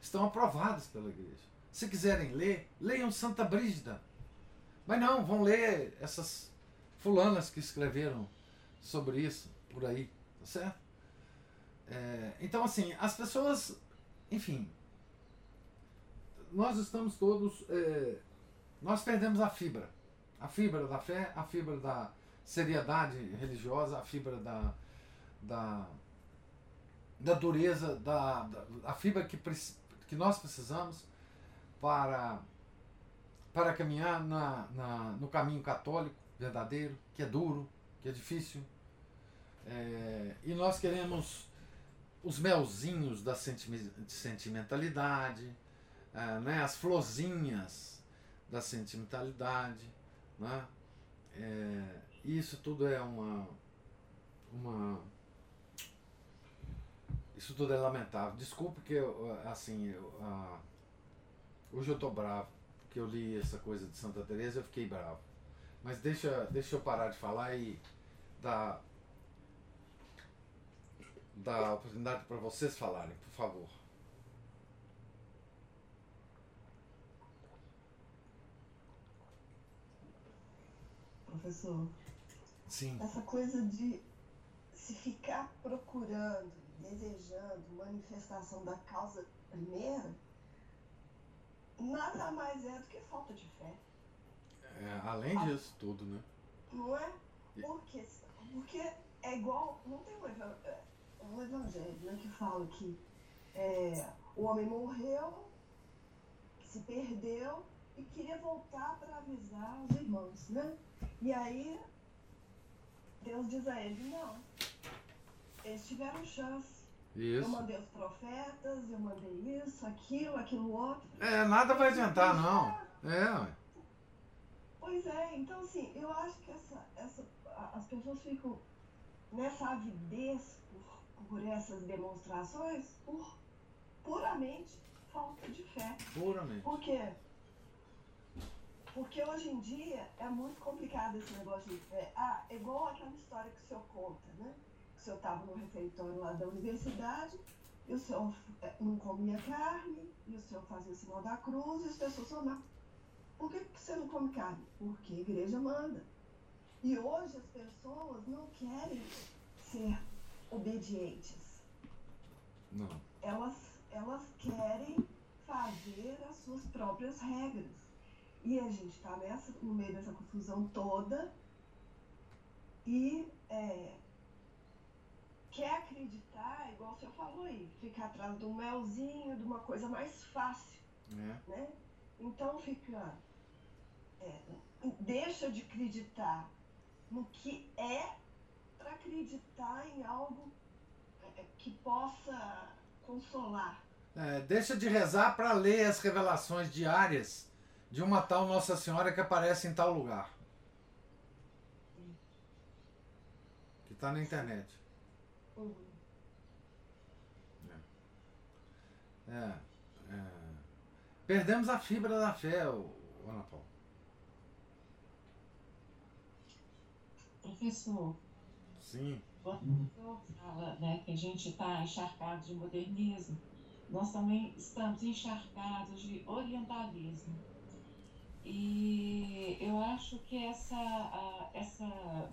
estão aprovadas pela igreja. Se quiserem ler, leiam Santa Brígida. Mas não, vão ler essas fulanas que escreveram sobre isso por aí, tá certo? É, então, assim, as pessoas, enfim, nós estamos todos, é, nós perdemos a fibra, a fibra da fé, a fibra da seriedade religiosa, a fibra da, da, da dureza, da, da a fibra que, que nós precisamos para, para caminhar na, na, no caminho católico verdadeiro, que é duro, que é difícil. É, e nós queremos os melzinhos da sentimentalidade, é, né, as florzinhas da sentimentalidade. Né? É, isso tudo é uma, uma isso tudo é lamentável. Desculpe que eu, assim, eu, uh, hoje eu tô bravo, porque eu li essa coisa de Santa Teresa e eu fiquei bravo. Mas deixa, deixa eu parar de falar e dar, dar oportunidade para vocês falarem, por favor. Professor. Sim. Essa coisa de se ficar procurando desejando manifestação da causa primeira, nada mais é do que falta de fé. É, além disso tudo, né? Não é? Por quê? Porque é igual, não tem um, é, um evangelho né, que fala que é, o homem morreu, se perdeu e queria voltar para avisar os irmãos, né? E aí Deus diz a ele, não, eles tiveram chance. Isso. Eu mandei os profetas, eu mandei isso, aquilo, aquilo outro. É, nada vai adiantar, não. É, Pois é, então assim, eu acho que essa, essa, as pessoas ficam nessa avidez por, por essas demonstrações por puramente falta de fé. Puramente. Por quê? Porque hoje em dia é muito complicado esse negócio de fé. Ah, é igual aquela história que o senhor conta, né? O senhor estava no refeitório lá da universidade e o senhor eh, não comia carne, e o senhor fazia o sinal da cruz e as pessoas falavam, por que, que você não come carne? Porque a igreja manda. E hoje as pessoas não querem ser obedientes. Não. Elas, elas querem fazer as suas próprias regras. E a gente está no meio dessa confusão toda e é, quer acreditar, igual senhor falou aí, ficar atrás do melzinho, de uma coisa mais fácil. É. Né? Então fica é, deixa de acreditar no que é para acreditar em algo é, que possa consolar. É, deixa de rezar para ler as revelações diárias de uma tal Nossa Senhora que aparece em tal lugar. Que está na internet. Uhum. É. É, Perdemos a fibra da fé, Ana Paula. Professor. Sim. Quando fala né, que a gente está encharcado de modernismo, nós também estamos encharcados de orientalismo. E eu acho que essa, essa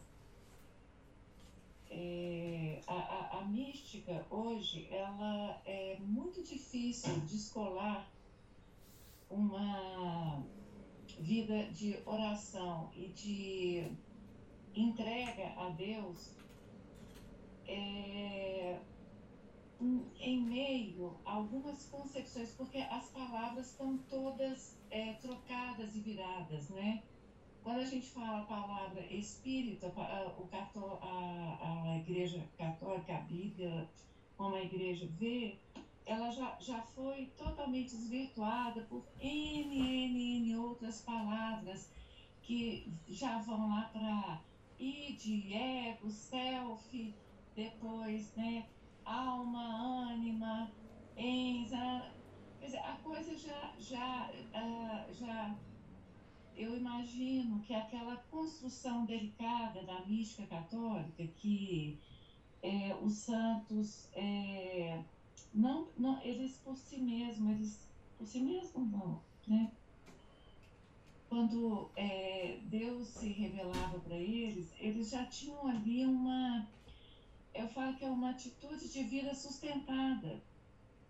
é, a, a, a, mística hoje ela é muito difícil de escolar uma vida de oração e de entrega a Deus é, em meio a algumas concepções, porque as palavras estão todas é, trocadas e viradas, né? Quando a gente fala a palavra espírito, a, o, a, a igreja católica, a Bíblia, como a igreja vê, ela já, já foi totalmente desvirtuada por N, N, N outras palavras que já vão lá para id, ego, self, depois, né, alma, ânima, enza. Quer dizer, a coisa já, já, uh, já, eu imagino que aquela construção delicada da mística católica, que é, os santos, é, não, não, eles por si mesmos, eles por si mesmos não, né? quando é, Deus se revelava para eles, eles já tinham ali uma, eu falo que é uma atitude de vida sustentada,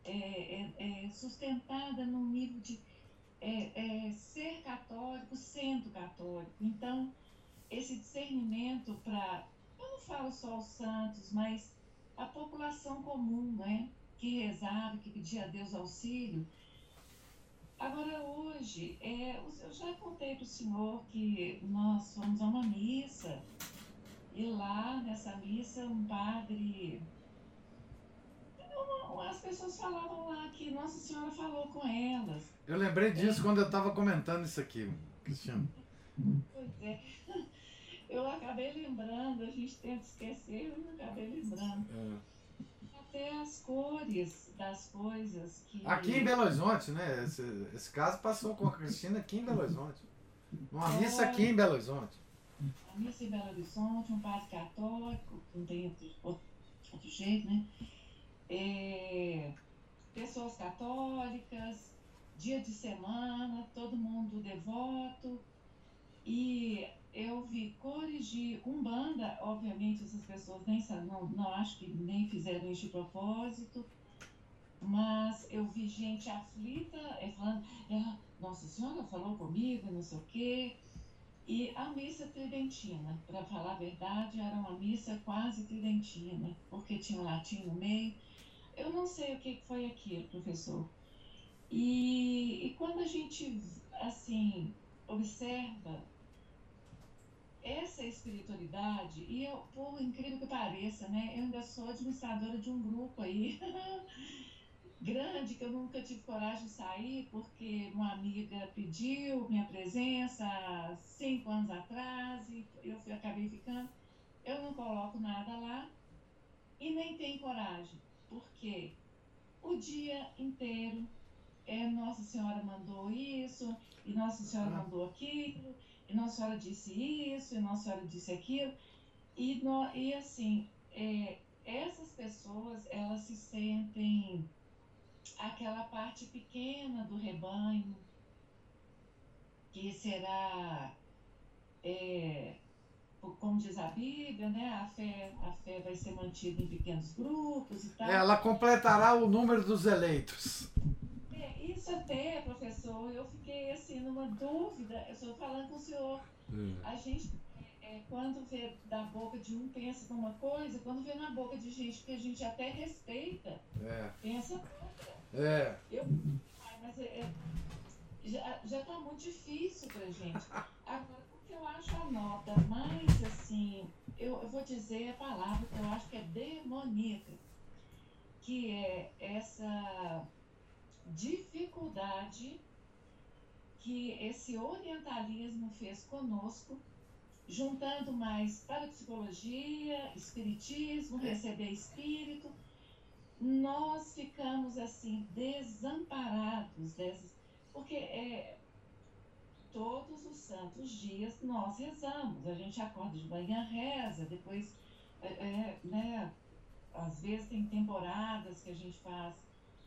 é, é, é sustentada no nível de é, é, ser católico sendo católico. Então, esse discernimento para, eu não falo só os santos, mas a população comum, né, que rezava, que pedia a Deus auxílio, Agora, hoje, é, eu já contei para o senhor que nós fomos a uma missa e lá nessa missa um padre. as pessoas falavam lá que Nossa Senhora falou com elas. Eu lembrei disso quando eu estava comentando isso aqui, Cristiano. Pois é. Eu acabei lembrando, a gente tenta esquecer, eu acabei lembrando. É até as cores das coisas que. Aqui em Belo Horizonte, né? Esse, esse caso passou com a Cristina aqui em Belo Horizonte. Uma é, missa aqui em Belo Horizonte. Uma missa em Belo Horizonte, um padre católico, não tem outro, outro, outro jeito, né? É, pessoas católicas, dia de semana, todo mundo devoto. E eu vi cores de Umbanda, obviamente essas pessoas nem não, não acho que nem fizeram de propósito, mas eu vi gente aflita, é, falando, é, Nossa Senhora falou comigo, não sei o quê. E a missa tridentina, para falar a verdade, era uma missa quase tridentina, porque tinha um latim no meio. Eu não sei o que foi aquilo, professor. E, e quando a gente, assim, observa essa espiritualidade, e eu, por incrível que pareça, né, eu ainda sou administradora de um grupo aí (laughs) grande que eu nunca tive coragem de sair porque uma amiga pediu minha presença cinco anos atrás e eu fui, acabei ficando. Eu não coloco nada lá e nem tenho coragem, porque o dia inteiro é Nossa Senhora mandou isso, e Nossa Senhora ah. mandou aquilo, e Nossa Senhora disse isso, e Nossa Senhora disse aquilo. E, no, e assim, é, essas pessoas, elas se sentem aquela parte pequena do rebanho, que será, é, como diz a Bíblia, né? a, fé, a fé vai ser mantida em pequenos grupos e tal. Ela completará o número dos eleitos. É, isso até, professor, eu fiquei assim numa dúvida, eu estou falando com o senhor. Hum. A gente é, quando vê da boca de um pensa numa coisa, quando vê na boca de gente que a gente até respeita, é. pensa outra. É. Eu, mas é, é, já, já tá muito difícil pra gente. (laughs) Agora, o que eu acho a nota mais assim, eu, eu vou dizer a palavra que eu acho que é demoníaca, que é essa dificuldade que esse orientalismo fez conosco juntando mais parapsicologia, espiritismo, receber espírito, nós ficamos assim desamparados dessas, porque é, todos os santos dias nós rezamos, a gente acorda de manhã, reza, depois, é, é, né, às vezes tem temporadas que a gente faz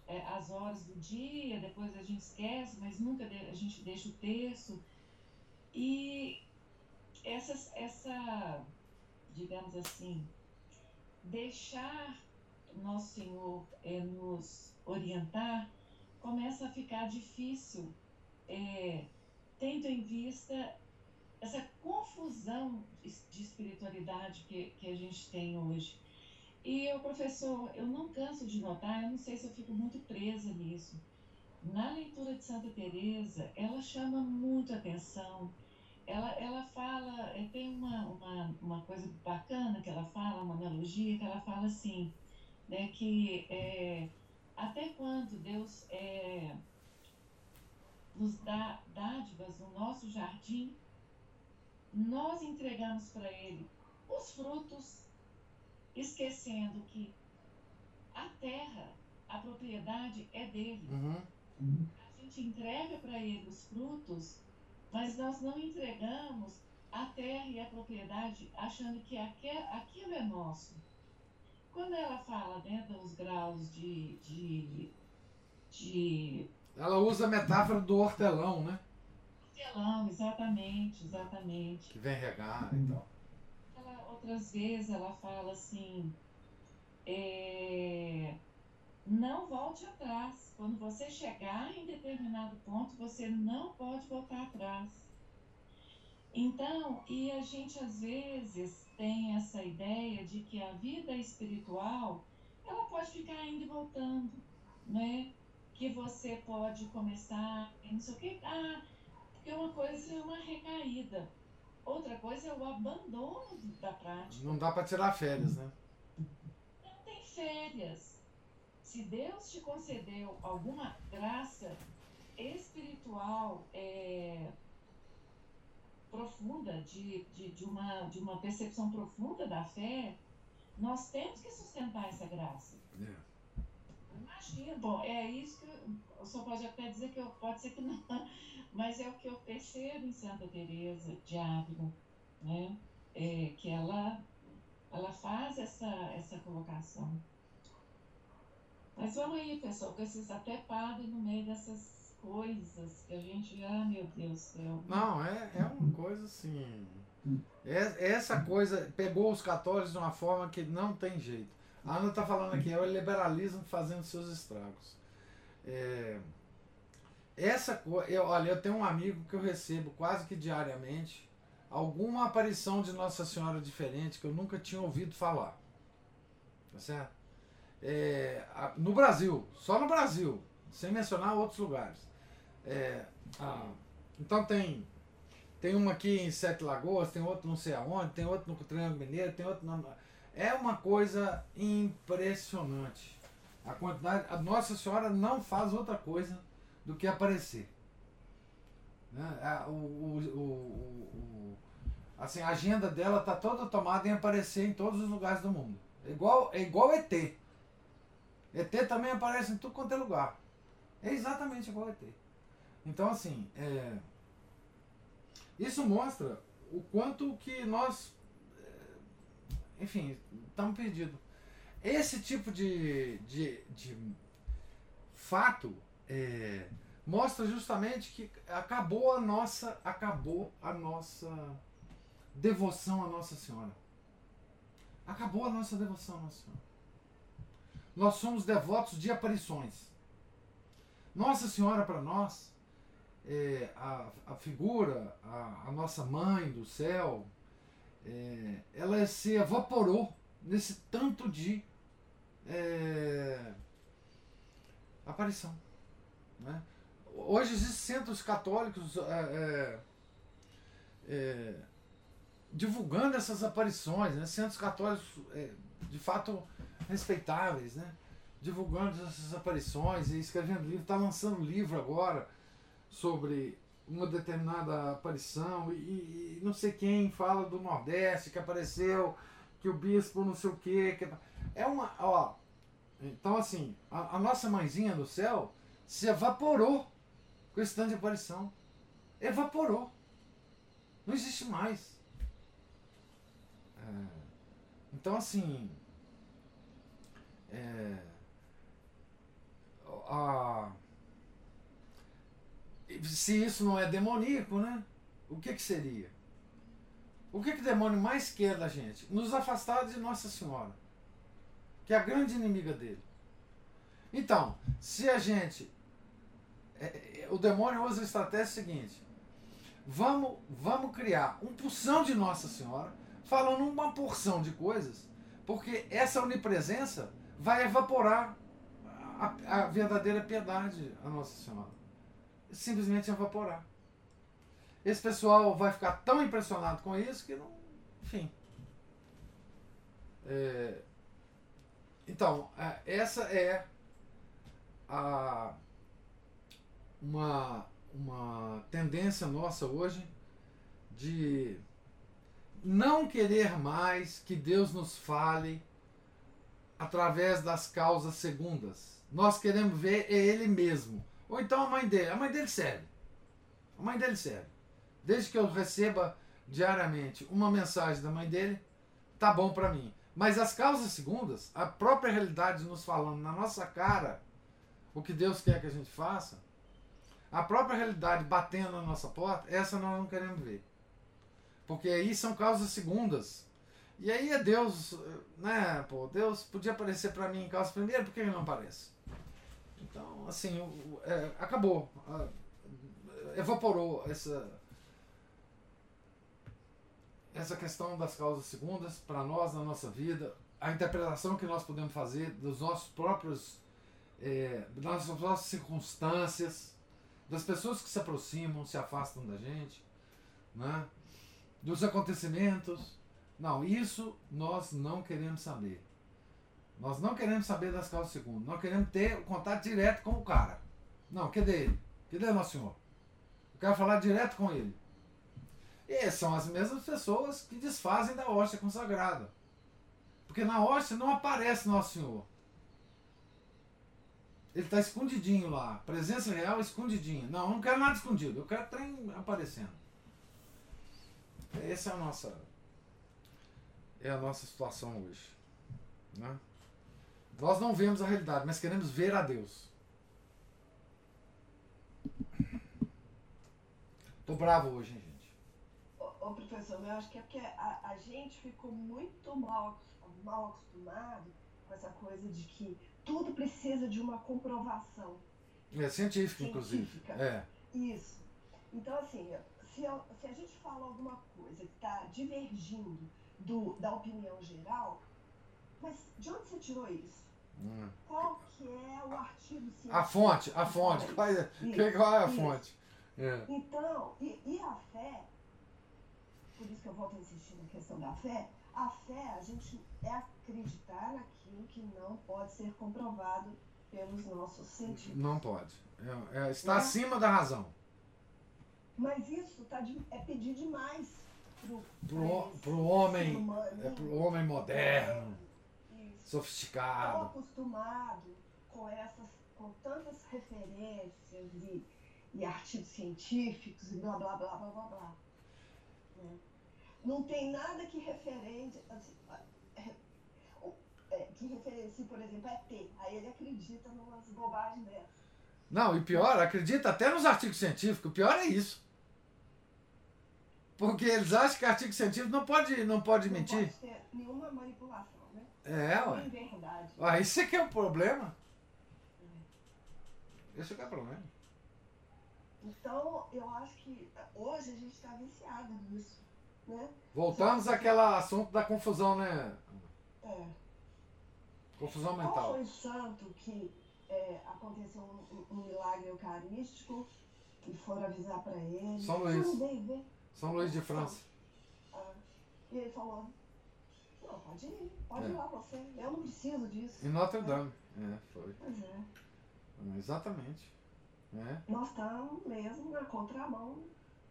é, as horas do dia, depois a gente esquece, mas nunca a gente deixa o texto. E essa, essa, digamos assim, deixar nosso Senhor é, nos orientar, começa a ficar difícil, é, tendo em vista essa confusão de espiritualidade que, que a gente tem hoje. E o professor, eu não canso de notar, eu não sei se eu fico muito presa nisso. Na leitura de Santa Teresa, ela chama muito atenção ela, ela fala, é, tem uma, uma, uma coisa bacana que ela fala, uma analogia, que ela fala assim, né, que é, até quando Deus é, nos dá dádivas no nosso jardim, nós entregamos para Ele os frutos, esquecendo que a terra, a propriedade é dele. Uhum. A gente entrega para Ele os frutos mas nós não entregamos a terra e a propriedade achando que aquilo é nosso. Quando ela fala né, dos graus de, de, de. Ela usa a metáfora do hortelão, né? Hortelão, exatamente, exatamente. Que vem regar e tal. Outras vezes ela fala assim. É, não volte atrás. Quando você chegar em determinado ponto, você não pode voltar atrás. Então, e a gente às vezes tem essa ideia de que a vida espiritual, ela pode ficar indo e voltando, né? Que você pode começar, não sei o que, ah, porque uma coisa é uma recaída, outra coisa é o abandono da prática. Não dá para tirar férias, né? Não tem férias se Deus te concedeu alguma graça espiritual é, profunda, de, de, de, uma, de uma percepção profunda da fé, nós temos que sustentar essa graça. Yeah. Bom, é isso que eu, só pode até dizer que eu, pode ser que não, (laughs) mas é o que eu percebo em Santa Teresa de Ávila, né? É, que ela, ela faz essa, essa colocação. Mas vamos aí, pessoal, com esses até padre no meio dessas coisas que a gente. Ah, meu Deus do céu. Não, é, é uma coisa assim. É, essa coisa pegou os católicos de uma forma que não tem jeito. A Ana está falando aqui, é o liberalismo fazendo seus estragos. É, essa coisa. Olha, eu tenho um amigo que eu recebo quase que diariamente alguma aparição de Nossa Senhora diferente que eu nunca tinha ouvido falar. Tá certo? É, no Brasil, só no Brasil, sem mencionar outros lugares. É, então tem tem uma aqui em Sete Lagoas, tem outro não sei aonde, tem outro no Triângulo Mineiro, tem outro. No... É uma coisa impressionante. A quantidade. A Nossa Senhora não faz outra coisa do que aparecer. Né? O, o, o, assim, a agenda dela está toda tomada em aparecer em todos os lugares do mundo. É igual, é igual ET. ET também aparece em tudo quanto é lugar. É exatamente igual ET. Então, assim, é, isso mostra o quanto que nós, enfim, estamos perdidos. Esse tipo de, de, de fato é, mostra justamente que acabou a nossa acabou a nossa devoção à Nossa Senhora. Acabou a nossa devoção à Nossa Senhora. Nós somos devotos de aparições. Nossa Senhora para nós, é, a, a figura, a, a, nossa mãe do céu, é, ela se evaporou nesse tanto de é, aparição. Né? Hoje existem centros católicos é, é, é, divulgando essas aparições, né? centros católicos é, de fato respeitáveis, né? divulgando essas aparições e escrevendo livro, está lançando livro agora sobre uma determinada aparição e, e, não sei quem fala do Nordeste que apareceu, que o bispo não sei o quê, que é uma, ó, então assim, a, a nossa mãezinha do céu se evaporou com esse tanto de aparição. Evaporou. Não existe mais. É, então, assim. É, a, se isso não é demoníaco, né? O que, que seria? O que, que o demônio mais quer da gente? Nos afastar de Nossa Senhora, que é a grande inimiga dele. Então, se a gente é, é, o demônio usa a estratégia seguinte: vamos, vamos criar um porção de Nossa Senhora, falando uma porção de coisas, porque essa onipresença vai evaporar a, a verdadeira piedade a Nossa Senhora. Simplesmente evaporar. Esse pessoal vai ficar tão impressionado com isso que não. Enfim. É, então, é, essa é a uma, uma tendência nossa hoje de não querer mais que Deus nos fale através das causas segundas. Nós queremos ver Ele mesmo. Ou então a mãe dele. A mãe dele serve. A mãe dele serve. Desde que eu receba diariamente uma mensagem da mãe dele, tá bom para mim. Mas as causas segundas, a própria realidade nos falando na nossa cara o que Deus quer que a gente faça, a própria realidade batendo na nossa porta, essa nós não queremos ver. Porque aí são causas segundas. E aí é Deus, né, pô, Deus podia aparecer para mim em causa primeira, por que ele não aparece? Então, assim, é, acabou. evaporou essa essa questão das causas segundas para nós na nossa vida, a interpretação que nós podemos fazer dos nossos próprios é, das nossas circunstâncias, das pessoas que se aproximam, se afastam da gente, né? dos acontecimentos. Não, isso nós não queremos saber. Nós não queremos saber das causas segundas. Nós queremos ter contato direto com o cara. Não, cadê ele? Cadê Nosso Senhor? Eu quero falar direto com ele. E são as mesmas pessoas que desfazem da hóstia consagrada. Porque na hóstia não aparece Nosso Senhor. Ele está escondidinho lá. Presença real escondidinho. Não, eu não quero nada escondido. Eu quero trem aparecendo. Essa é a nossa é a nossa situação hoje, né? Nós não vemos a realidade, mas queremos ver a Deus. Tô bravo hoje, hein, gente? Ô, ô professor, eu acho que é porque a, a gente ficou muito mal, mal acostumado com essa coisa de que tudo precisa de uma comprovação. É científica, inclusive. É. Isso. Então, assim, se, eu, se a gente fala alguma coisa que está divergindo do, da opinião geral, mas de onde você tirou isso? Hum. Qual que é o artigo científico? A fonte, a fonte. Qual é, Isso, qual é a isso. fonte? É. Então, e, e a fé, por isso que eu volto a insistir na questão da fé, a fé, a gente é acreditar naquilo que não pode ser comprovado pelos nossos sentidos. Não pode. É- é- está Né? acima da razão. Mas isso tá de- é pedir demais pro, Pro, pra ho- esse pro homem, humano. é pro homem moderno, Sofisticado. acostumado com essas, com tantas referências e, e artigos científicos e blá blá blá blá blá blá. né? Não tem nada que referente, assim, é, é, que referencie, por exemplo, ET. Aí ele acredita numas bobagens dessas. Não, e pior, acredita até nos artigos científicos. O pior é isso. Porque eles acham que artigo científico não pode, não pode Não mentir. pode ter nenhuma manipulação? É, ué. verdade. Ah, isso é que é o problema. Esse é que é o problema. Então, eu acho que hoje a gente está viciado nisso, né? Voltamos àquele assunto da confusão, né? É. Confusão Qual mental. foi o santo que é, aconteceu um, um milagre eucarístico e foram avisar para ele? São Luís. São Luís de França. Ah, e ele falou, não, pode ir, pode É. ir lá você, eu não preciso disso. Em Notre Dame. É, foi. Pois é, Exatamente. É. nós estamos mesmo na contramão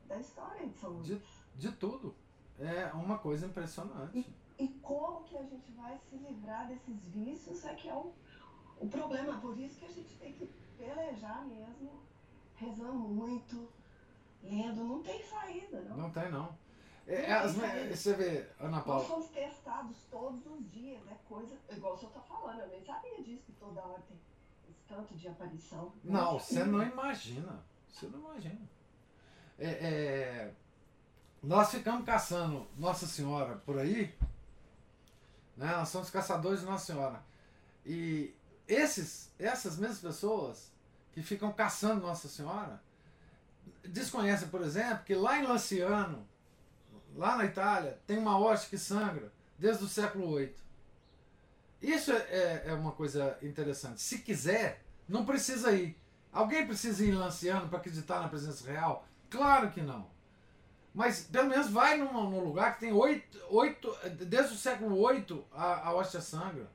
da história de São Luís. De, de tudo. É uma coisa impressionante. E como que a gente vai se livrar desses vícios é que é o, o problema. Por isso que a gente tem que pelejar mesmo, rezando muito, lendo. Não tem saída, não. Não tem, não. É, as- você vê, Ana Nós Paula. somos testados todos os dias, é coisa. Igual o senhor está falando, eu nem sabia disso, que toda hora tem esse tanto de aparição. Não, você não imagina. Você não imagina. É, é, nós ficamos caçando Nossa Senhora por aí. Né? Nós somos caçadores de Nossa Senhora. E esses, essas mesmas pessoas que ficam caçando Nossa Senhora desconhecem, por exemplo, que lá em Lanciano, lá na Itália, tem uma hoste que sangra desde o século VIII. Isso é, é- é uma coisa interessante. Se quiser, não precisa ir. Alguém precisa ir em Lanciano para acreditar na presença real? Claro que não. Mas pelo menos vai num, num lugar que tem oito, oito. Desde o século VIII a, a hóstia sangra.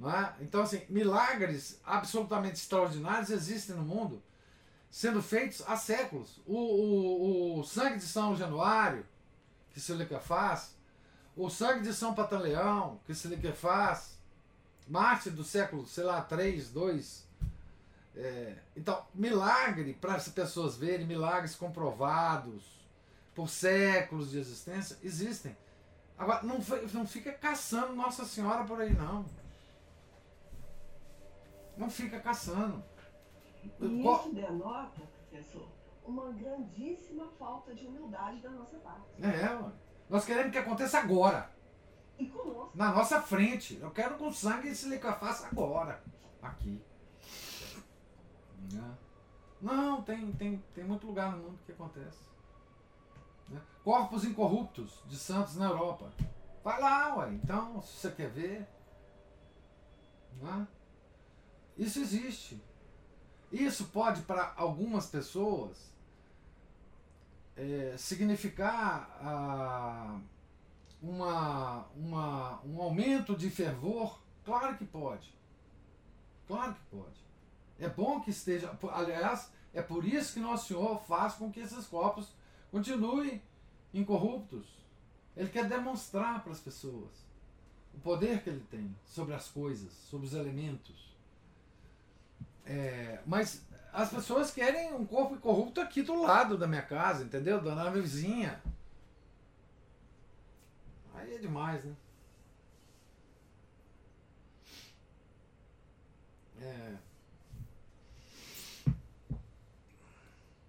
É? Então, assim, milagres absolutamente extraordinários existem no mundo, sendo feitos há séculos. O, o, o sangue de São Januário, que se liquefaz, o sangue de São Pantaleão, que se liquefaz, Marte do século, sei lá, 3, 2. É, então, milagre para as pessoas verem, milagres comprovados por séculos de existência, existem. Agora, não, não fica caçando Nossa Senhora por aí, não. Não fica caçando. E isso denota, professor, uma grandíssima falta de humildade da nossa parte. É, ué. nós queremos que aconteça agora, E conosco. na nossa frente. Eu quero que o sangue se liquefaça agora, aqui. Né? Não, tem, tem, tem muito lugar no mundo que acontece. né? Corpos incorruptos de santos na Europa. Vai lá, ué. Então, se você quer ver. né? Isso existe. Isso pode, para algumas pessoas, é, significar ah, uma, uma, um aumento de fervor? Claro que pode. Claro que pode. É bom que esteja. Aliás, é por isso que Nosso Senhor faz com que esses corpos continuem incorruptos. Ele quer demonstrar para as pessoas o poder que ele tem sobre as coisas, sobre os elementos. É, mas as pessoas querem um corpo incorrupto aqui do lado da minha casa, entendeu? Da minha vizinha. Aí é demais, né? É.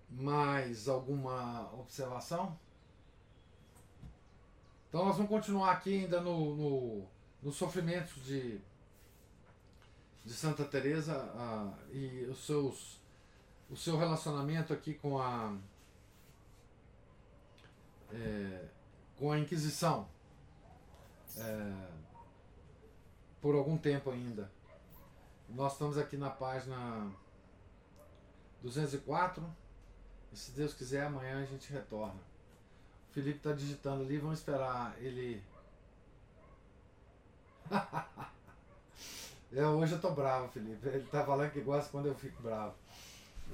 Mais alguma observação? Então nós vamos continuar aqui ainda no, no, no sofrimento de, de Santa Teresa ah, e os seus, o seu relacionamento aqui com a é, com a Inquisição é, por algum tempo ainda. Nós estamos aqui na página 204. E se Deus quiser, amanhã a gente retorna. O Felipe está digitando ali, vamos esperar ele. (laughs) é, hoje eu tô bravo, Felipe. Ele está falando que gosta quando eu fico bravo.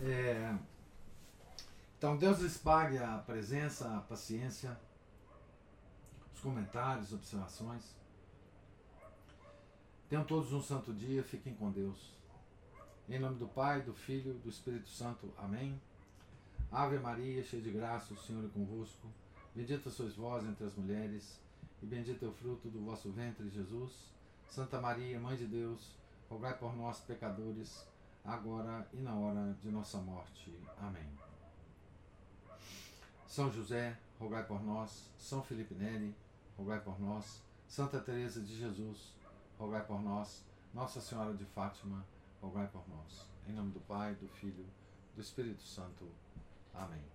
É... Então, Deus lhes pague a presença, a paciência, os comentários, observações. Tenham todos um santo dia, fiquem com Deus. Em nome do Pai, do Filho, do Espírito Santo. Amém. Ave Maria, cheia de graça, o Senhor é convosco. Bendita sois vós entre as mulheres, e bendito é o fruto do vosso ventre, Jesus. Santa Maria, Mãe de Deus, rogai por nós, pecadores, agora e na hora de nossa morte. Amém. São José, rogai por nós. São Felipe Neri, rogai por nós. Santa Teresa de Jesus, rogai por nós. Nossa Senhora de Fátima, rogai por nós. Em nome do Pai, do Filho, do Espírito Santo. Amém.